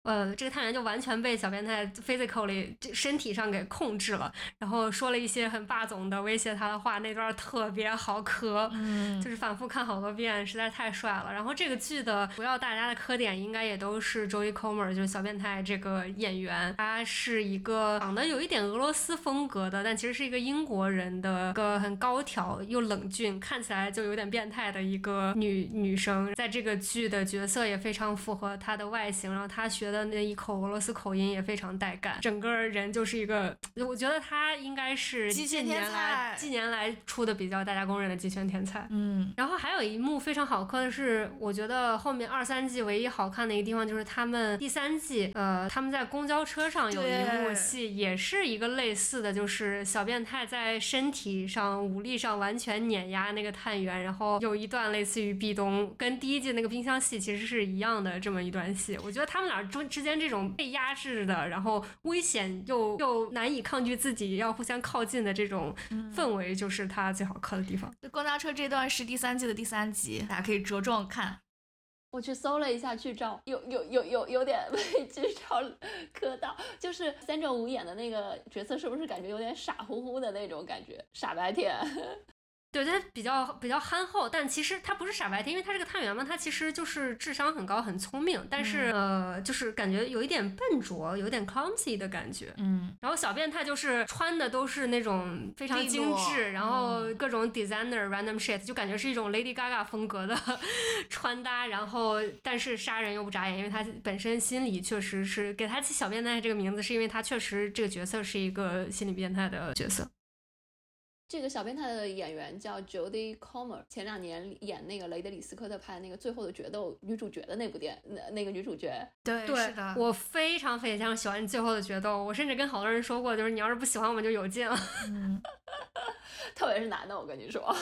呃，这个探员就完全被小变态 physically 身体上给控制了，然后说了一些很霸总的威胁他的话，那段特别好磕，嗯，就是反复看好多遍，实在太帅了。然后这个剧的主要大家的磕点应该也都是 Joey Comer，就是小变态这个演员，他是一个长得有一点俄罗斯风格的，但其实是一个英国人的一，个很高挑又冷峻，看起来就有点变态的一个女女生，在这个剧的角色也非常符合她的外形，然后她学的。那一口俄罗斯口音也非常带感，整个人就是一个，我觉得他应该是近年来近年来出的比较大家公认的极拳天才。嗯，然后还有一幕非常好磕的是，我觉得后面二三季唯一好看的一个地方就是他们第三季，呃，他们在公交车上有一幕戏，也是一个类似的，就是小变态在身体上、武力上完全碾压那个探员，然后有一段类似于壁咚，跟第一季那个冰箱戏其实是一样的这么一段戏，我觉得他们俩中。之间这种被压制的，然后危险又又难以抗拒自己要互相靠近的这种氛围，就是他最好磕的地方。公交车这段是第三季的第三集，大家可以着重看。我去搜了一下剧照，有有有有有点被剧照磕到，就是三正五演的那个角色，是不是感觉有点傻乎乎的那种感觉，傻白甜？对他比较比较憨厚，但其实他不是傻白甜，因为他是个探员嘛，他其实就是智商很高，很聪明，但是呃，就是感觉有一点笨拙，有点 clumsy 的感觉。嗯，然后小变态就是穿的都是那种非常精致，然后各种 designer random shit，就感觉是一种 Lady Gaga 风格的 穿搭，然后但是杀人又不眨眼，因为他本身心里确实是给他起小变态这个名字，是因为他确实这个角色是一个心理变态的角色。这个小变态的演员叫 Jodie Comer，前两年演那个雷德里斯科特拍那个《最后的决斗》女主角的那部电那那个女主角。对，对是的，我非常非常喜欢《最后的决斗》，我甚至跟好多人说过，就是你要是不喜欢，我们就有劲了。嗯。特别是男的，我跟你说，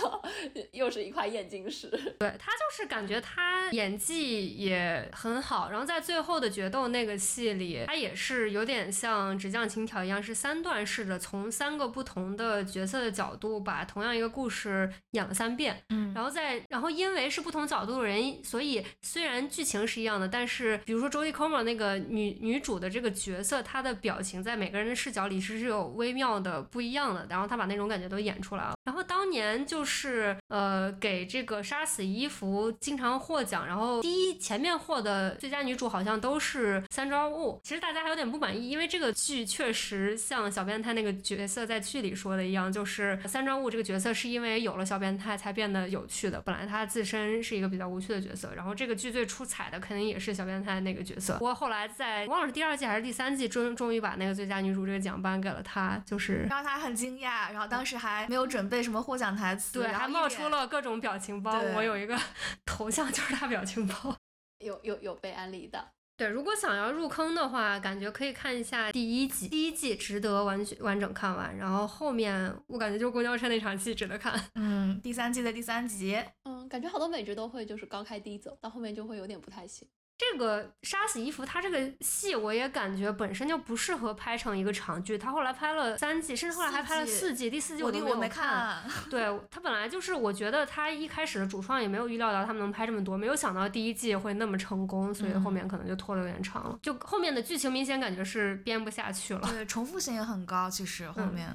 又是一块验金石。对他就是感觉他演技也很好，然后在最后的决斗那个戏里，他也是有点像《直降情条》一样，是三段式的，从三个不同的角色的角度把同样一个故事演了三遍。嗯，然后再然后因为是不同角度的人，所以虽然剧情是一样的，但是比如说 Jodie Comer 那个女女主的这个角色，她的表情在每个人的视角里是是有微妙的不一样的，然后她把那种感觉都演出来了。然后当年就是呃给这个杀死伊芙经常获奖，然后第一前面获的最佳女主好像都是三庄雾。其实大家还有点不满意，因为这个剧确实像小变态那个角色在剧里说的一样，就是三庄雾这个角色是因为有了小变态才变得有趣的，本来他自身是一个比较无趣的角色。然后这个剧最出彩的肯定也是小变态那个角色。不过后来在忘了是第二季还是第三季，终终于把那个最佳女主这个奖颁给了她，就是让她很惊讶，然后当时还没有准备什么获奖台词，对，还冒出了各种表情包。我有一个 头像就是他表情包，有有有被安利的。对，如果想要入坑的话，感觉可以看一下第一季，第一季值得完完整看完。然后后面我感觉就公交车那场戏值得看。嗯，第三季的第三集，嗯，感觉好多美剧都会就是高开低走，到后面就会有点不太行。这个杀死伊芙，他这个戏我也感觉本身就不适合拍成一个长剧。他后来拍了三季，甚至后来还拍了四季，第四季我都没看。对他本来就是，我觉得他一开始的主创也没有预料到他们能拍这么多，没有想到第一季会那么成功，所以后面可能就拖得有点长了。就后面的剧情明显感觉是编不下去了。对，重复性也很高，其实后面。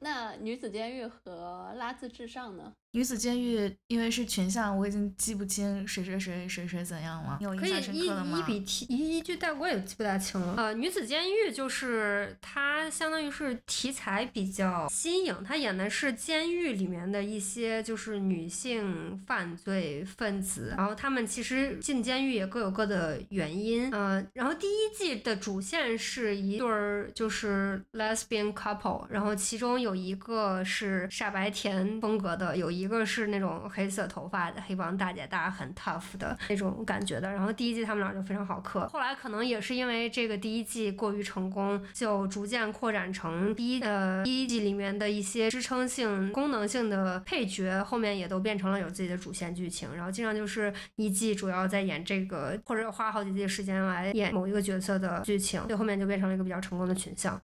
那女子监狱和拉字至上呢？女子监狱因为是群像，我已经记不清谁谁谁谁谁怎样了。有印象深刻的吗？一比题一一句带过也记不大清了。呃，女子监狱就是它相当于是题材比较新颖，它演的是监狱里面的一些就是女性犯罪分子，然后他们其实进监狱也各有各的原因。呃，然后第一季的主线是一对儿就是 lesbian couple，然后其中有一个是傻白甜风格的，有一。一个是那种黑色头发的黑帮大姐大，很 tough 的那种感觉的。然后第一季他们俩就非常好磕，后来可能也是因为这个第一季过于成功，就逐渐扩展成第一呃第一季里面的一些支撑性、功能性的配角，后面也都变成了有自己的主线剧情。然后经常就是一季主要在演这个，或者花好几季时间来演某一个角色的剧情，最后面就变成了一个比较成功的群像。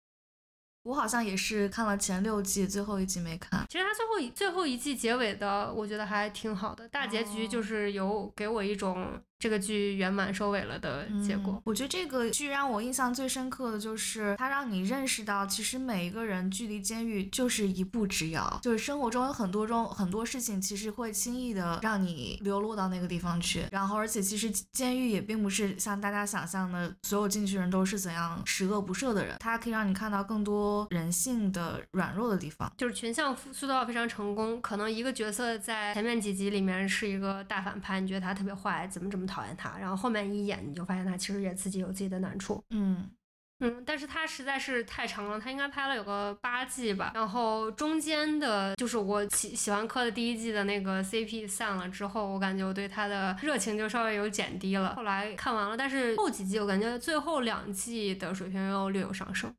我好像也是看了前六季，最后一季没看。其实它最后一最后一季结尾的，我觉得还挺好的，大结局就是有给我一种。这个剧圆满收尾了的结果，我觉得这个剧让我印象最深刻的就是它让你认识到，其实每一个人距离监狱就是一步之遥，就是生活中有很多种很多事情，其实会轻易的让你流落到那个地方去。然后，而且其实监狱也并不是像大家想象的，所有进去人都是怎样十恶不赦的人，它可以让你看到更多人性的软弱的地方。就是群像塑造非常成功，可能一个角色在前面几集里面是一个大反派，你觉得他特别坏，怎么怎么。讨厌他，然后后面一演你就发现他其实也自己有自己的难处。嗯嗯，但是他实在是太长了，他应该拍了有个八季吧。然后中间的，就是我喜喜欢磕的第一季的那个 CP 散了之后，我感觉我对他的热情就稍微有减低了。后来看完了，但是后几季我感觉最后两季的水平又略有上升。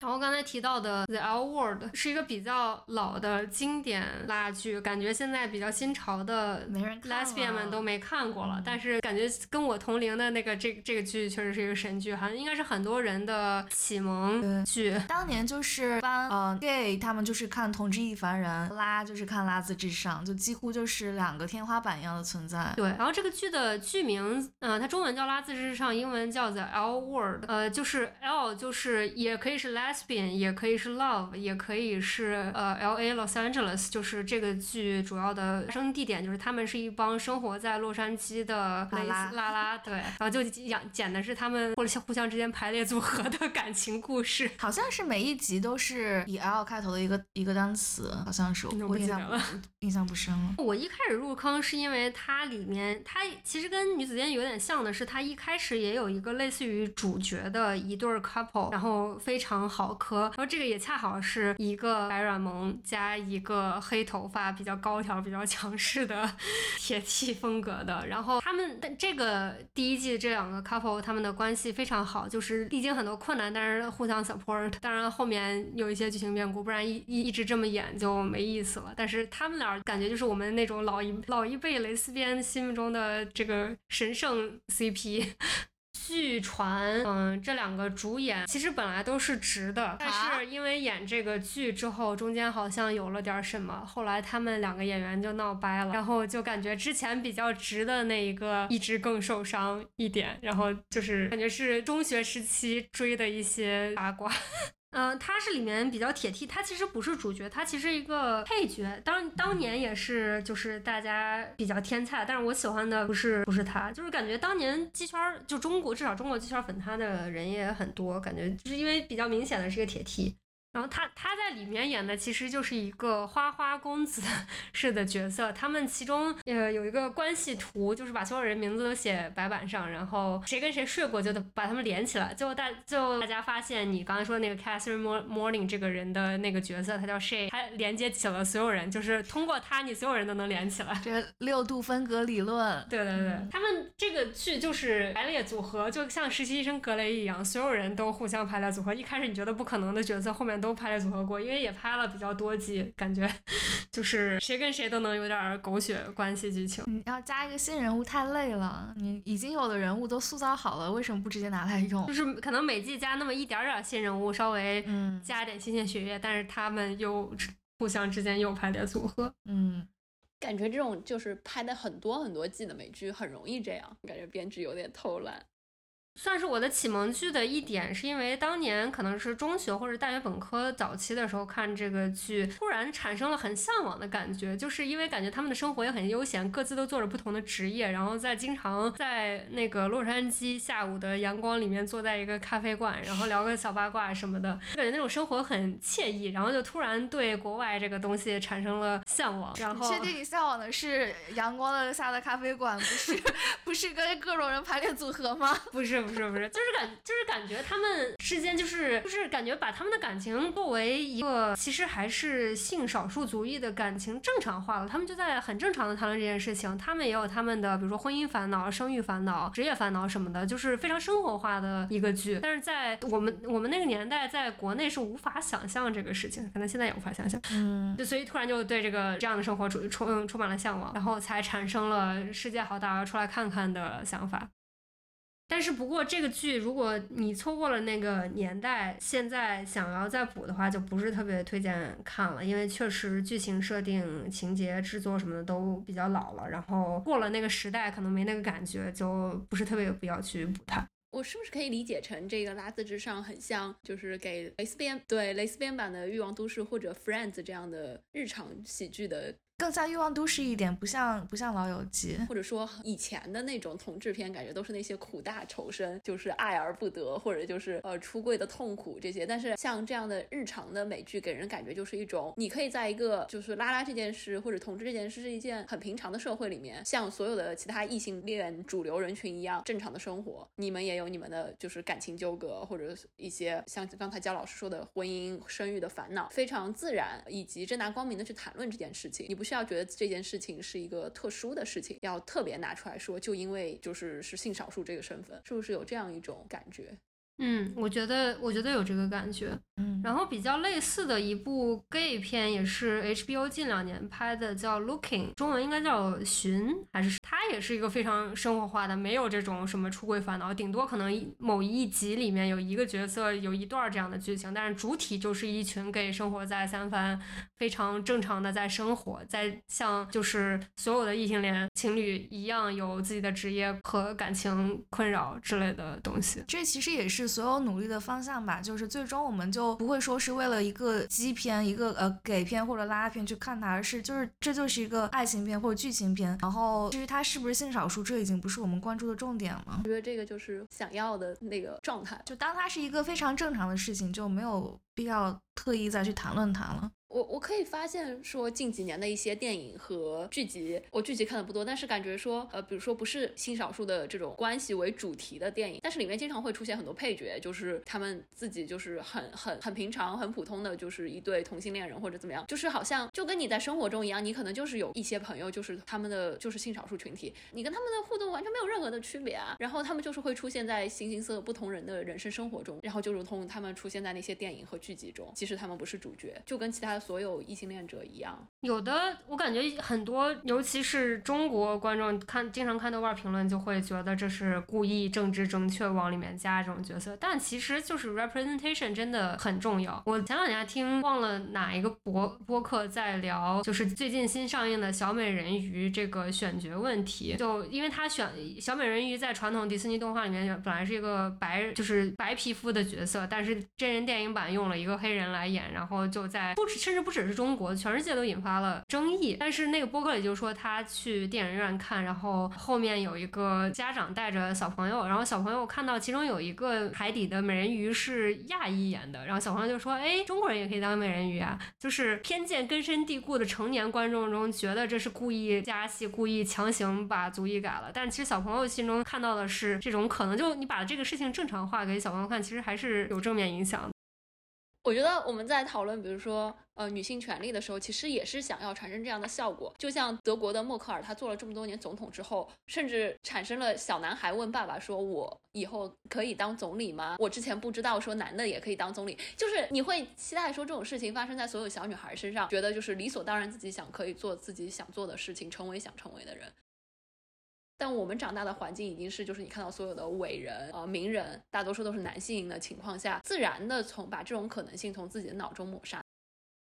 然后刚才提到的《The L Word》是一个比较老的经典拉剧，感觉现在比较新潮的 Lesbian 们都没看过了。但是感觉跟我同龄的那个这这个剧确实是一个神剧，好像应该是很多人的启蒙剧。当年就是班呃 Gay 他们就是看《同志亦凡人》，拉就是看《拉字至上》，就几乎就是两个天花板一样的存在。对，然后这个剧的剧名，嗯，它中文叫《拉字至上》，英文叫《The L Word》，呃，就是 L 就是也可以是 l lesbian，也可以是 love，也可以是呃 L A Los Angeles，就是这个剧主要的发生地点，就是他们是一帮生活在洛杉矶的拉拉拉拉，对，然后就讲讲的是他们或者互相之间排列组合的感情故事，好像是每一集都是以 L 开头的一个一个单词，好像是我印象印象不深了。我一开始入坑是因为它里面，它其实跟女子间有点像的是，它一开始也有一个类似于主角的一对 couple，然后非常好磕，然后这个也恰好是一个白软萌加一个黑头发比较高挑、比较强势的 铁 T 风格的，然后他们的这个第一季这两个 couple 他们的关系非常好，就是历经很多困难，但是互相 support。当然后面有一些剧情变故，不然一一一直这么演就没意思了。但是他们俩感觉就是我们那种老一老一辈蕾丝边心目中的这个神圣 CP。据传，嗯，这两个主演其实本来都是直的，但是因为演这个剧之后，中间好像有了点什么，后来他们两个演员就闹掰了，然后就感觉之前比较直的那一个一直更受伤一点，然后就是感觉是中学时期追的一些八卦。嗯，他是里面比较铁 T，他其实不是主角，他其实一个配角。当当年也是，就是大家比较天菜，但是我喜欢的不是不是他，就是感觉当年鸡圈就中国至少中国鸡圈粉他的人也很多，感觉就是因为比较明显的是一个铁 T。然后他他在里面演的其实就是一个花花公子 式的角色，他们其中呃有一个关系图，就是把所有人名字都写白板上，然后谁跟谁睡过就得把他们连起来。最后大最后大家发现你刚才说那个 Catherine Morning 这个人的那个角色，他叫 Shay，他连接起了所有人，就是通过他你所有人都能连起来。这六度分隔理论，对对对，他们这个剧就是排列组合，就像实习医生格雷一样，所有人都互相排列组合。一开始你觉得不可能的角色，后面都。都拍了组合过，因为也拍了比较多季，感觉 就是谁跟谁都能有点狗血关系剧情。你要加一个新人物太累了，你已经有的人物都塑造好了，为什么不直接拿来用？就是可能每季加那么一点点新人物，稍微加点新鲜血液，但是他们又互相之间又排列组合。嗯，感觉这种就是拍的很多很多季的美剧很容易这样，感觉编剧有点偷懒。算是我的启蒙剧的一点，是因为当年可能是中学或者大学本科早期的时候看这个剧，突然产生了很向往的感觉，就是因为感觉他们的生活也很悠闲，各自都做着不同的职业，然后在经常在那个洛杉矶下午的阳光里面坐在一个咖啡馆，然后聊个小八卦什么的，感觉那种生活很惬意，然后就突然对国外这个东西产生了向往。然后确定你向往的是阳光的下的咖啡馆，不是 不是跟各种人排列组合吗？不是。不是不是，就是感就是感觉他们之间就是就是感觉把他们的感情作为一个其实还是性少数族裔的感情正常化了，他们就在很正常的谈论这件事情，他们也有他们的比如说婚姻烦恼、生育烦恼、职业烦恼什么的，就是非常生活化的一个剧。但是在我们我们那个年代，在国内是无法想象这个事情，可能现在也无法想象。嗯，就所以突然就对这个这样的生活充充充满了向往，然后才产生了世界好大，出来看看的想法。但是不过这个剧，如果你错过了那个年代，现在想要再补的话，就不是特别推荐看了，因为确实剧情设定、情节、制作什么的都比较老了，然后过了那个时代，可能没那个感觉，就不是特别有必要去补它。我是不是可以理解成这个拉字之上很像，就是给蕾丝边对蕾丝边版的《欲望都市》或者《Friends》这样的日常喜剧的？更像欲望都市一点，不像不像老友记，或者说以前的那种同志片，感觉都是那些苦大仇深，就是爱而不得，或者就是呃出柜的痛苦这些。但是像这样的日常的美剧，给人感觉就是一种，你可以在一个就是拉拉这件事或者同志这件事是一件很平常的社会里面，像所有的其他异性恋主流人群一样正常的生活。你们也有你们的就是感情纠葛，或者一些像刚才焦老师说的婚姻生育的烦恼，非常自然以及正大光明的去谈论这件事情。你不。需要觉得这件事情是一个特殊的事情，要特别拿出来说，就因为就是是性少数这个身份，是不是有这样一种感觉？嗯，我觉得我觉得有这个感觉。嗯，然后比较类似的一部 gay 片也是 HBO 近两年拍的，叫《Looking》，中文应该叫《寻》，还是它它也是一个非常生活化的，没有这种什么出轨烦恼，顶多可能某一集里面有一个角色有一段这样的剧情，但是主体就是一群 gay 生活在三藩，非常正常的在生活，在像就是所有的异性恋情侣一样有自己的职业和感情困扰之类的东西。这其实也是所有努力的方向吧，就是最终我们就不会说是为了一个基片、一个呃给片或者拉片去看它，而是就是这就是一个爱情片或者剧情片，然后至于它是不是性少数，这已经不是我们关注的重点了。我觉得这个就是想要的那个状态，就当它是一个非常正常的事情，就没有必要特意再去谈论它了。我我可以发现说近几年的一些电影和剧集，我剧集看的不多，但是感觉说，呃，比如说不是性少数的这种关系为主题的电影，但是里面经常会出现很多配角，就是他们自己就是很很很平常、很普通的，就是一对同性恋人或者怎么样，就是好像就跟你在生活中一样，你可能就是有一些朋友，就是他们的就是性少数群体，你跟他们的互动完全没有任何的区别啊，然后他们就是会出现在形形色色不同人的人生生活中，然后就如同他们出现在那些电影和剧集中，即使他们不是主角，就跟其他。所有异性恋者一样，有的我感觉很多，尤其是中国观众看经常看豆瓣评论，就会觉得这是故意政治正确往里面加这种角色，但其实就是 representation 真的很重要。我前两年听忘了哪一个博播客在聊，就是最近新上映的小美人鱼这个选角问题，就因为他选小美人鱼在传统迪士尼动画里面本来是一个白就是白皮肤的角色，但是真人电影版用了一个黑人来演，然后就在不止甚至不只是中国，全世界都引发了争议。但是那个播客里就说他去电影院看，然后后面有一个家长带着小朋友，然后小朋友看到其中有一个海底的美人鱼是亚裔演的，然后小朋友就说：“哎，中国人也可以当美人鱼啊！”就是偏见根深蒂固的成年观众中觉得这是故意加戏、故意强行把族裔改了。但其实小朋友心中看到的是这种可能，就你把这个事情正常化给小朋友看，其实还是有正面影响。我觉得我们在讨论，比如说，呃，女性权利的时候，其实也是想要产生这样的效果。就像德国的默克尔，她做了这么多年总统之后，甚至产生了小男孩问爸爸说：“我以后可以当总理吗？”我之前不知道说男的也可以当总理，就是你会期待说这种事情发生在所有小女孩身上，觉得就是理所当然，自己想可以做自己想做的事情，成为想成为的人。但我们长大的环境已经是，就是你看到所有的伟人啊、名人，大多数都是男性的情况下，自然的从把这种可能性从自己的脑中抹杀。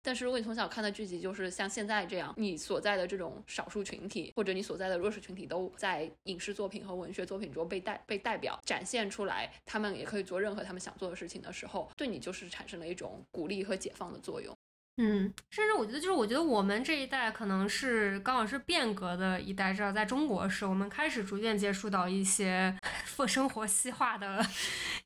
但是如果你从小看的剧集就是像现在这样，你所在的这种少数群体或者你所在的弱势群体都在影视作品和文学作品中被代被代表展现出来，他们也可以做任何他们想做的事情的时候，对你就是产生了一种鼓励和解放的作用。嗯，甚至我觉得，就是我觉得我们这一代可能是刚好是变革的一代，至少在中国是我们开始逐渐接触到一些生活西化的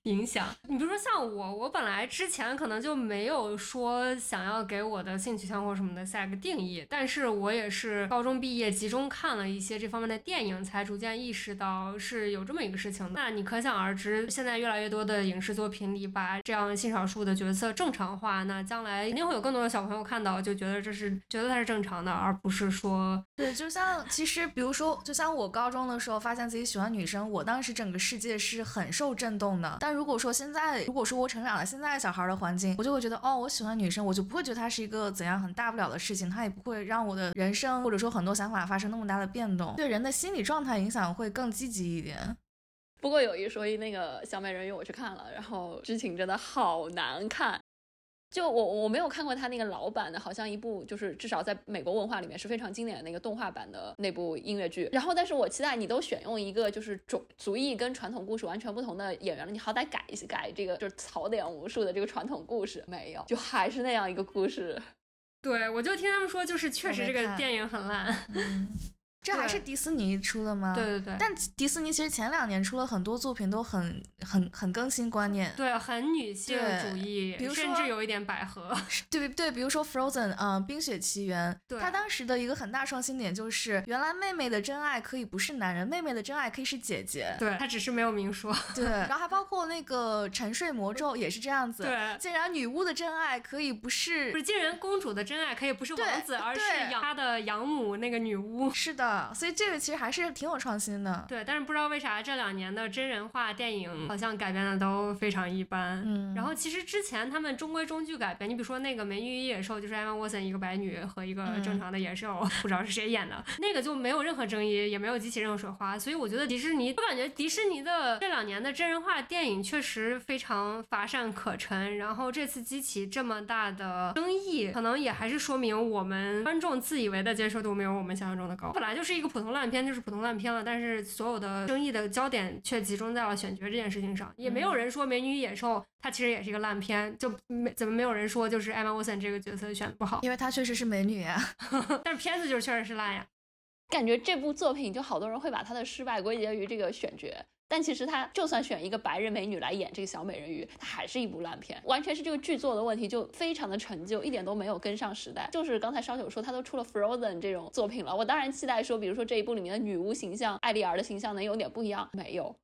影响。你比如说像我，我本来之前可能就没有说想要给我的性取向或什么的下一个定义，但是我也是高中毕业集中看了一些这方面的电影，才逐渐意识到是有这么一个事情的。那你可想而知，现在越来越多的影视作品里把这样性少数的角色正常化，那将来一定会有更多的。小朋友看到就觉得这是觉得它是正常的，而不是说对。就像其实比如说，就像我高中的时候发现自己喜欢女生，我当时整整个世界是很受震动的。但如果说现在，如果说我成长了现在小孩的环境，我就会觉得哦，我喜欢女生，我就不会觉得她是一个怎样很大不了的事情，她也不会让我的人生或者说很多想法发生那么大的变动，对人的心理状态影响会更积极一点。不过有一说一，那个小美人鱼我去看了，然后剧情真的好难看。就我我没有看过他那个老版的，好像一部就是至少在美国文化里面是非常经典的那个动画版的那部音乐剧。然后，但是我期待你都选用一个就是种族裔跟传统故事完全不同的演员了，你好歹改一改这个就是槽点无数的这个传统故事，没有，就还是那样一个故事。对，我就听他们说，就是确实这个电影很烂。这还是迪士尼出的吗？对对对。但迪士尼其实前两年出了很多作品，都很很很更新观念。对，很女性主义，甚至有一点百合。对对，比如说 Frozen，嗯，冰雪奇缘。对。它当时的一个很大创新点就是，原来妹妹的真爱可以不是男人，妹妹的真爱可以是姐姐。对，她只是没有明说。对。然后还包括那个沉睡魔咒也是这样子。对。竟然女巫的真爱可以不是，不是竟然公主的真爱可以不是王子，而是养她的养母那个女巫。是的。的，所以这个其实还是挺有创新的。对，但是不知道为啥这两年的真人化电影好像改编的都非常一般。嗯，然后其实之前他们中规中矩改编，你比如说那个《美女与野兽》，就是艾玛沃森一个白女和一个正常的野兽，不知道是谁演的，那个就没有任何争议，也没有激起任何水花。所以我觉得迪士尼，我感觉迪士尼的这两年的真人化电影确实非常乏善可陈。然后这次激起这么大的争议，可能也还是说明我们观众自以为的接受度没有我们想象中的高。本来就是一个普通烂片，就是普通烂片了，但是所有的争议的焦点却集中在了选角这件事情上，也没有人说《美女与野兽》它其实也是一个烂片，就没怎么没有人说就是艾玛沃森这个角色选的不好，因为她确实是美女啊，但是片子就是确实是烂呀。感觉这部作品就好多人会把他的失败归结于这个选角。但其实他就算选一个白人美女来演这个小美人鱼，它还是一部烂片，完全是这个剧作的问题，就非常的陈旧，一点都没有跟上时代。就是刚才烧酒说他都出了 Frozen 这种作品了，我当然期待说，比如说这一部里面的女巫形象艾丽儿的形象能有点不一样，没有，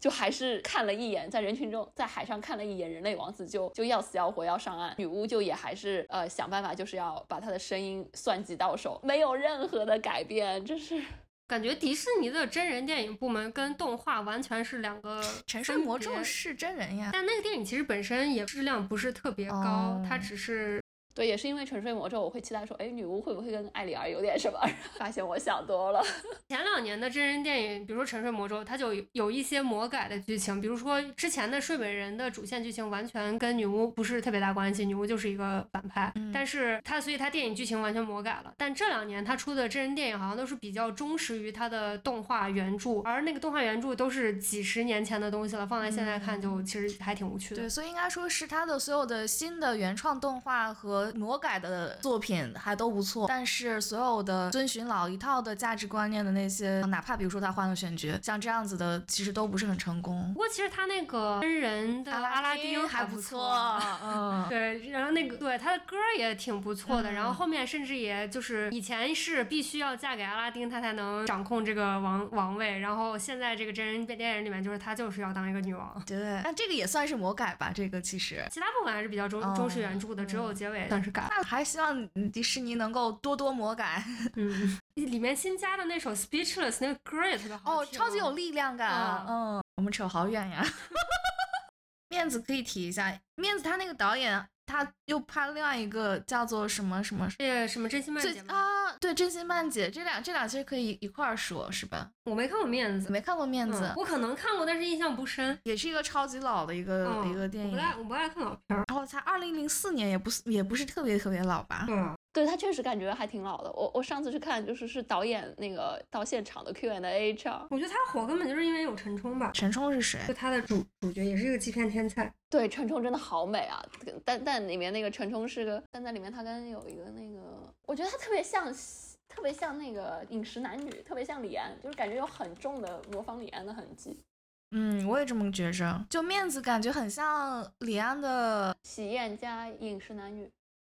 就还是看了一眼，在人群中，在海上看了一眼人类王子就就要死要活要上岸，女巫就也还是呃想办法就是要把她的声音算计到手，没有任何的改变，这是。感觉迪士尼的真人电影部门跟动画完全是两个。沉睡魔咒是真人呀，但那个电影其实本身也质量不是特别高，它只是。对，也是因为沉睡魔咒，我会期待说，哎，女巫会不会跟艾丽儿有点什么？发现我想多了。前两年的真人电影，比如说沉睡魔咒，它就有一些魔改的剧情，比如说之前的睡美人的主线剧情完全跟女巫不是特别大关系，女巫就是一个反派。但是它，所以它电影剧情完全魔改了。但这两年它出的真人电影好像都是比较忠实于它的动画原著，而那个动画原著都是几十年前的东西了，放在现在看就其实还挺无趣的。对，所以应该说是它的所有的新的原创动画和。魔改的作品还都不错，但是所有的遵循老一套的价值观念的那些，哪怕比如说他换了选角，像这样子的，其实都不是很成功。不过其实他那个真人的阿拉丁还不错，嗯，对，然后那个对他的歌也挺不错的，然后后面甚至也就是以前是必须要嫁给阿拉丁，他才能掌控这个王王位，然后现在这个真人电影里面就是他就是要当一个女王。对，但这个也算是魔改吧，这个其实其他部分还是比较忠忠实原著的，只有结尾算是改。那还希望迪士尼能够多多魔改。嗯，里面新加的那首 Speechless 那个歌也特别好哦，超级有力量感。嗯，我们扯好远呀。面子可以提一下，面子他那个导演。他又拍了另外一个叫做什么什么，是，什么真心慢姐啊？对，真心慢姐，这俩这俩其实可以一块儿说，是吧？我没看过面子，没看过面子，我可能看过，但是印象不深。也是一个超级老的一个一个电影，我不爱我不爱看老片儿。然后才二零零四年，也不是也不是特别特别老吧？嗯。对他确实感觉还挺老的。我我上次去看，就是是导演那个到现场的 Q&A 场。我觉得他火根本就是因为有陈冲吧。陈冲是谁？就他的主主角也是一个欺骗天才。对，陈冲真的好美啊！但但里面那个陈冲是个，但在里面他跟有一个那个，我觉得他特别像，特别像那个饮食男女，特别像李安，就是感觉有很重的模仿李安的痕迹。嗯，我也这么觉着。就面子感觉很像李安的喜宴加饮食男女。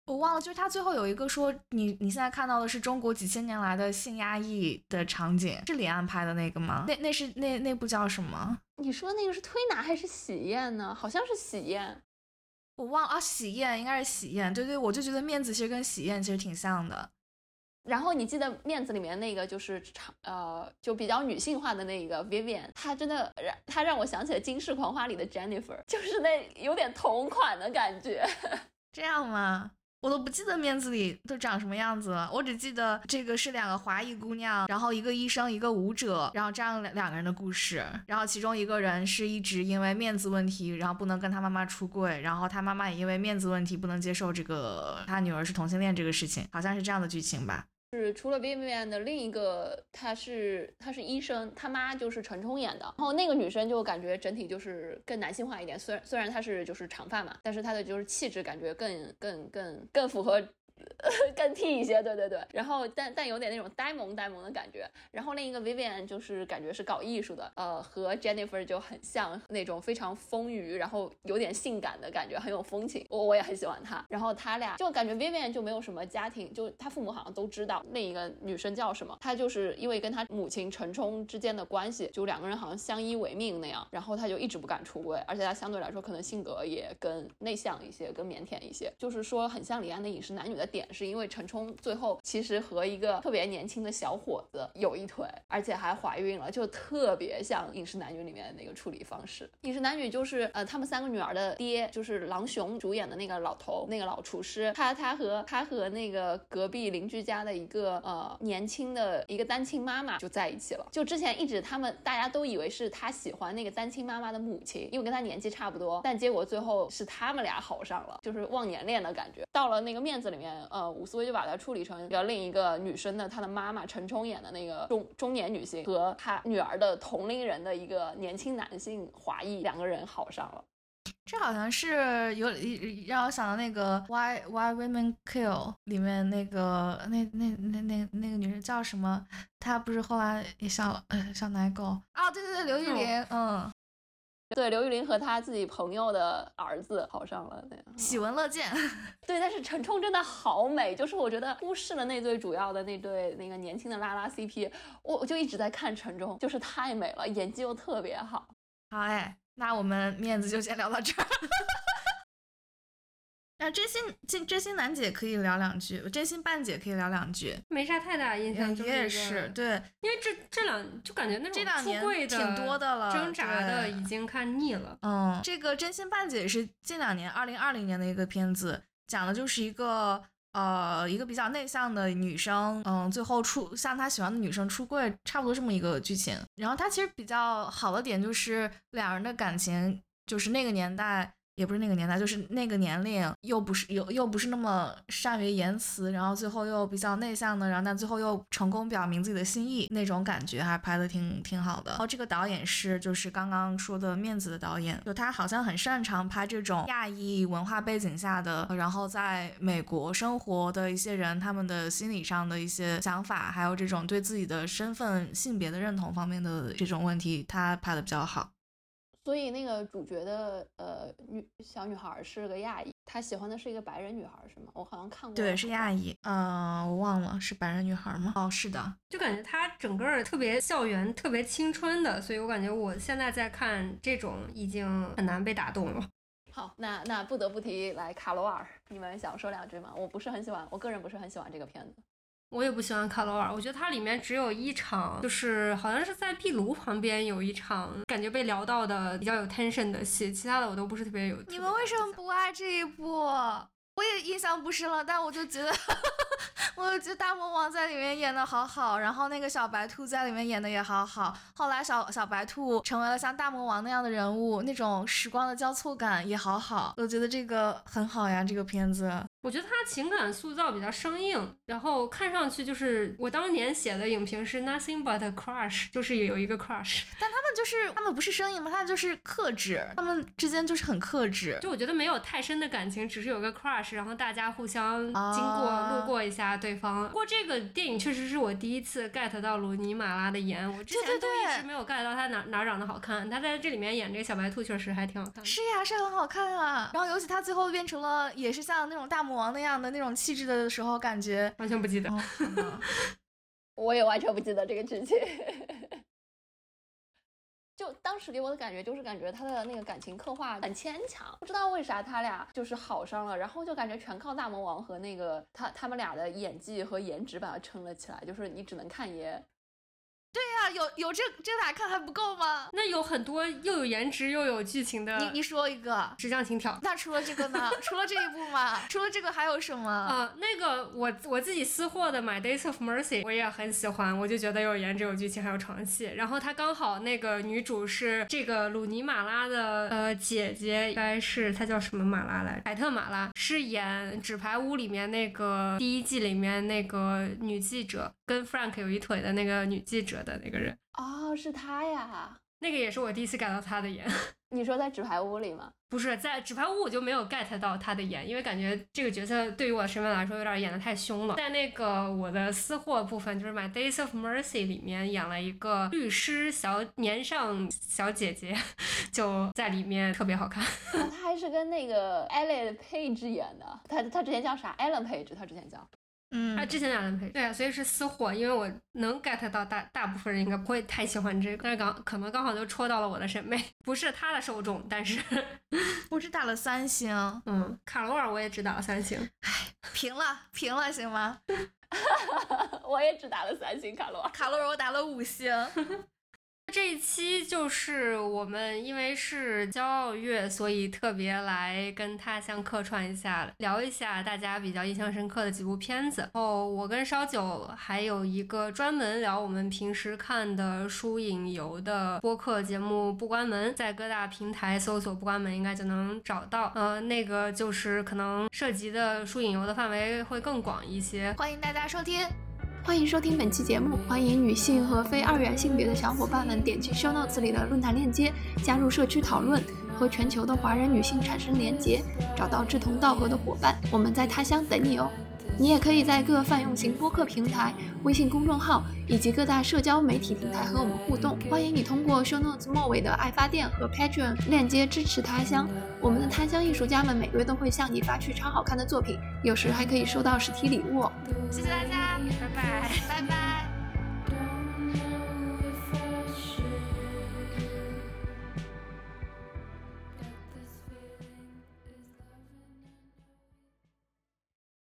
我忘了，就是他最后有一个说，你你现在看到的是中国几千年来的性压抑的场景，是李安拍的那个吗？那那是那那部叫什么？你说那个是推拿还是喜宴呢？好像是喜宴，我忘了啊，喜宴应该是喜宴。对对，我就觉得面子其实跟喜宴其实挺像的。然后你记得面子里面那个就是长呃，就比较女性化的那个 Vivian，她真的让她让我想起了《惊世狂花》里的 Jennifer，就是那有点同款的感觉。这样吗？我都不记得面子里都长什么样子了，我只记得这个是两个华裔姑娘，然后一个医生，一个舞者，然后这样两两个人的故事，然后其中一个人是一直因为面子问题，然后不能跟他妈妈出柜，然后他妈妈也因为面子问题不能接受这个他女儿是同性恋这个事情，好像是这样的剧情吧。是除了 Vivian 的另一个，他是他是医生，他妈就是陈冲演的。然后那个女生就感觉整体就是更男性化一点，虽然虽然她是就是长发嘛，但是她的就是气质感觉更更更更符合。更 T 一些，对对对，然后但但有点那种呆萌呆萌的感觉。然后另一个 Vivian 就是感觉是搞艺术的，呃，和 Jennifer 就很像那种非常丰腴，然后有点性感的感觉，很有风情。我我也很喜欢她。然后他俩就感觉 Vivian 就没有什么家庭，就他父母好像都知道另一个女生叫什么。她就是因为跟她母亲陈冲之间的关系，就两个人好像相依为命那样。然后她就一直不敢出柜，而且她相对来说可能性格也更内向一些，更腼腆一些，就是说很像李安的饮食男女的。的点是因为陈冲最后其实和一个特别年轻的小伙子有一腿，而且还怀孕了，就特别像《饮食男女》里面的那个处理方式。《饮食男女》就是呃，他们三个女儿的爹就是郎雄主演的那个老头，那个老厨师，他他和他和那个隔壁邻居家的一个呃年轻的一个单亲妈妈就在一起了。就之前一直他们大家都以为是他喜欢那个单亲妈妈的母亲，因为跟他年纪差不多，但结果最后是他们俩好上了，就是忘年恋的感觉。到了那个面子里面，呃，伍思薇就把它处理成要另一个女生的她的妈妈陈冲演的那个中中年女性和她女儿的同龄人的一个年轻男性华裔两个人好上了。这好像是有让我想到那个《Why Why Women Kill》里面那个那那那那那个女生叫什么？她不是后来也小呃小奶狗啊？对对对，刘玉玲，嗯，对，刘玉玲和她自己朋友的儿子好上了，那样喜闻乐见。对，但是陈冲真的好美，就是我觉得忽视了那对主要的那对那个年轻的拉拉 CP，我我就一直在看陈冲，就是太美了，演技又特别好。好哎。那我们面子就先聊到这儿。那真心真真心楠姐可以聊两句，真心半姐可以聊两句，没啥太大印象。也是对，因为这这两就感觉那种出柜的挺多的了，挣扎的已经看腻了。嗯，这个真心半姐是近两年二零二零年的一个片子，讲的就是一个。呃，一个比较内向的女生，嗯，最后出向她喜欢的女生出柜，差不多这么一个剧情。然后她其实比较好的点就是两人的感情，就是那个年代。也不是那个年代，就是那个年龄，又不是又又不是那么善于言辞，然后最后又比较内向的，然后但最后又成功表明自己的心意，那种感觉还拍的挺挺好的。然后这个导演是就是刚刚说的面子的导演，就他好像很擅长拍这种亚裔文化背景下的，然后在美国生活的一些人他们的心理上的一些想法，还有这种对自己的身份性别的认同方面的这种问题，他拍的比较好。所以那个主角的呃女小女孩是个亚裔，她喜欢的是一个白人女孩，是吗？我好像看过。对，是亚裔。嗯，我忘了是白人女孩吗？哦，是的。就感觉她整个特别校园，特别青春的，所以我感觉我现在在看这种已经很难被打动了。好，那那不得不提来卡罗尔，你们想说两句吗？我不是很喜欢，我个人不是很喜欢这个片子。我也不喜欢卡罗尔，我觉得它里面只有一场，就是好像是在壁炉旁边有一场，感觉被聊到的比较有 tension 的戏，其他的我都不是特别有。你们为什么不爱这一部？我也印象不深了，但我就觉得，我就觉得大魔王在里面演的好好，然后那个小白兔在里面演的也好好。后来小小白兔成为了像大魔王那样的人物，那种时光的交错感也好好。我觉得这个很好呀，这个片子。我觉得他情感塑造比较生硬，然后看上去就是我当年写的影评是 nothing but a crush，就是有一个 crush。但他们就是他们不是生硬吗？他就是克制，他们之间就是很克制。就我觉得没有太深的感情，只是有个 crush，然后大家互相经过路过一下对方。不过这个电影确实是我第一次 get 到鲁尼马拉的颜，我之前都一直没有 get 到他哪哪长得好看。他在这里面演这个小白兔确实还挺好看。是呀，是很好看啊。然后尤其他最后变成了也是像那种大魔。王那样的那种气质的时候，感觉完全不记得。我也完全不记得这个剧情。就当时给我的感觉，就是感觉他的那个感情刻画很牵强，不知道为啥他俩就是好上了，然后就感觉全靠大魔王和那个他他们俩的演技和颜值把他撑了起来，就是你只能看爷。对呀，有有这这俩看还不够吗？那有很多又有颜值又有剧情的。你你说一个《直降情条》。那除了这个呢？除了这一部吗？除了这个还有什么？啊，那个我我自己私货的《My Days of Mercy》我也很喜欢，我就觉得有颜值、有剧情还有床戏。然后它刚好那个女主是这个鲁尼马拉的呃姐姐，应该是她叫什么马拉来？凯特马拉是演《纸牌屋》里面那个第一季里面那个女记者，跟 Frank 有一腿的那个女记者。的那个人哦，是他呀，那个也是我第一次 get 到他的颜。你说在纸牌屋里吗？不是，在纸牌屋我就没有 get 到他的颜，因为感觉这个角色对于我的身份来说有点演的太凶了。在那个我的私货部分，就是《My Days of Mercy》里面演了一个律师小年上小姐姐，就在里面特别好看。他还是跟那个 Ellen Page 演的，他他之前叫啥？Ellen Page，他之前叫。嗯，他，之前两人配，对啊，所以是私货，因为我能 get 到大大部分人应该不会太喜欢这个，但是刚可能刚好就戳到了我的审美，不是他的受众，但是我只打了三星，嗯，卡罗尔我也只打了三星，唉，平了，平了，行吗？我也只打了三星，卡罗尔，卡罗尔我打了五星。这一期就是我们因为是骄傲月，所以特别来跟他乡客串一下，聊一下大家比较印象深刻的几部片子。哦，我跟烧酒还有一个专门聊我们平时看的书影游的播客节目《不关门》，在各大平台搜索“不关门”应该就能找到。呃，那个就是可能涉及的书影游的范围会更广一些，欢迎大家收听。欢迎收听本期节目，欢迎女性和非二元性别的小伙伴们点击 show notes 里的论坛链接，加入社区讨论，和全球的华人女性产生连结，找到志同道合的伙伴。我们在他乡等你哦！你也可以在各泛用型播客平台、微信公众号以及各大社交媒体平台和我们互动。欢迎你通过 show notes 末尾的爱发电和 Patreon 链接支持他乡。我们的他乡艺术家们每个月都会向你发去超好看的作品，有时还可以收到实体礼物。谢谢大家，拜拜，拜拜。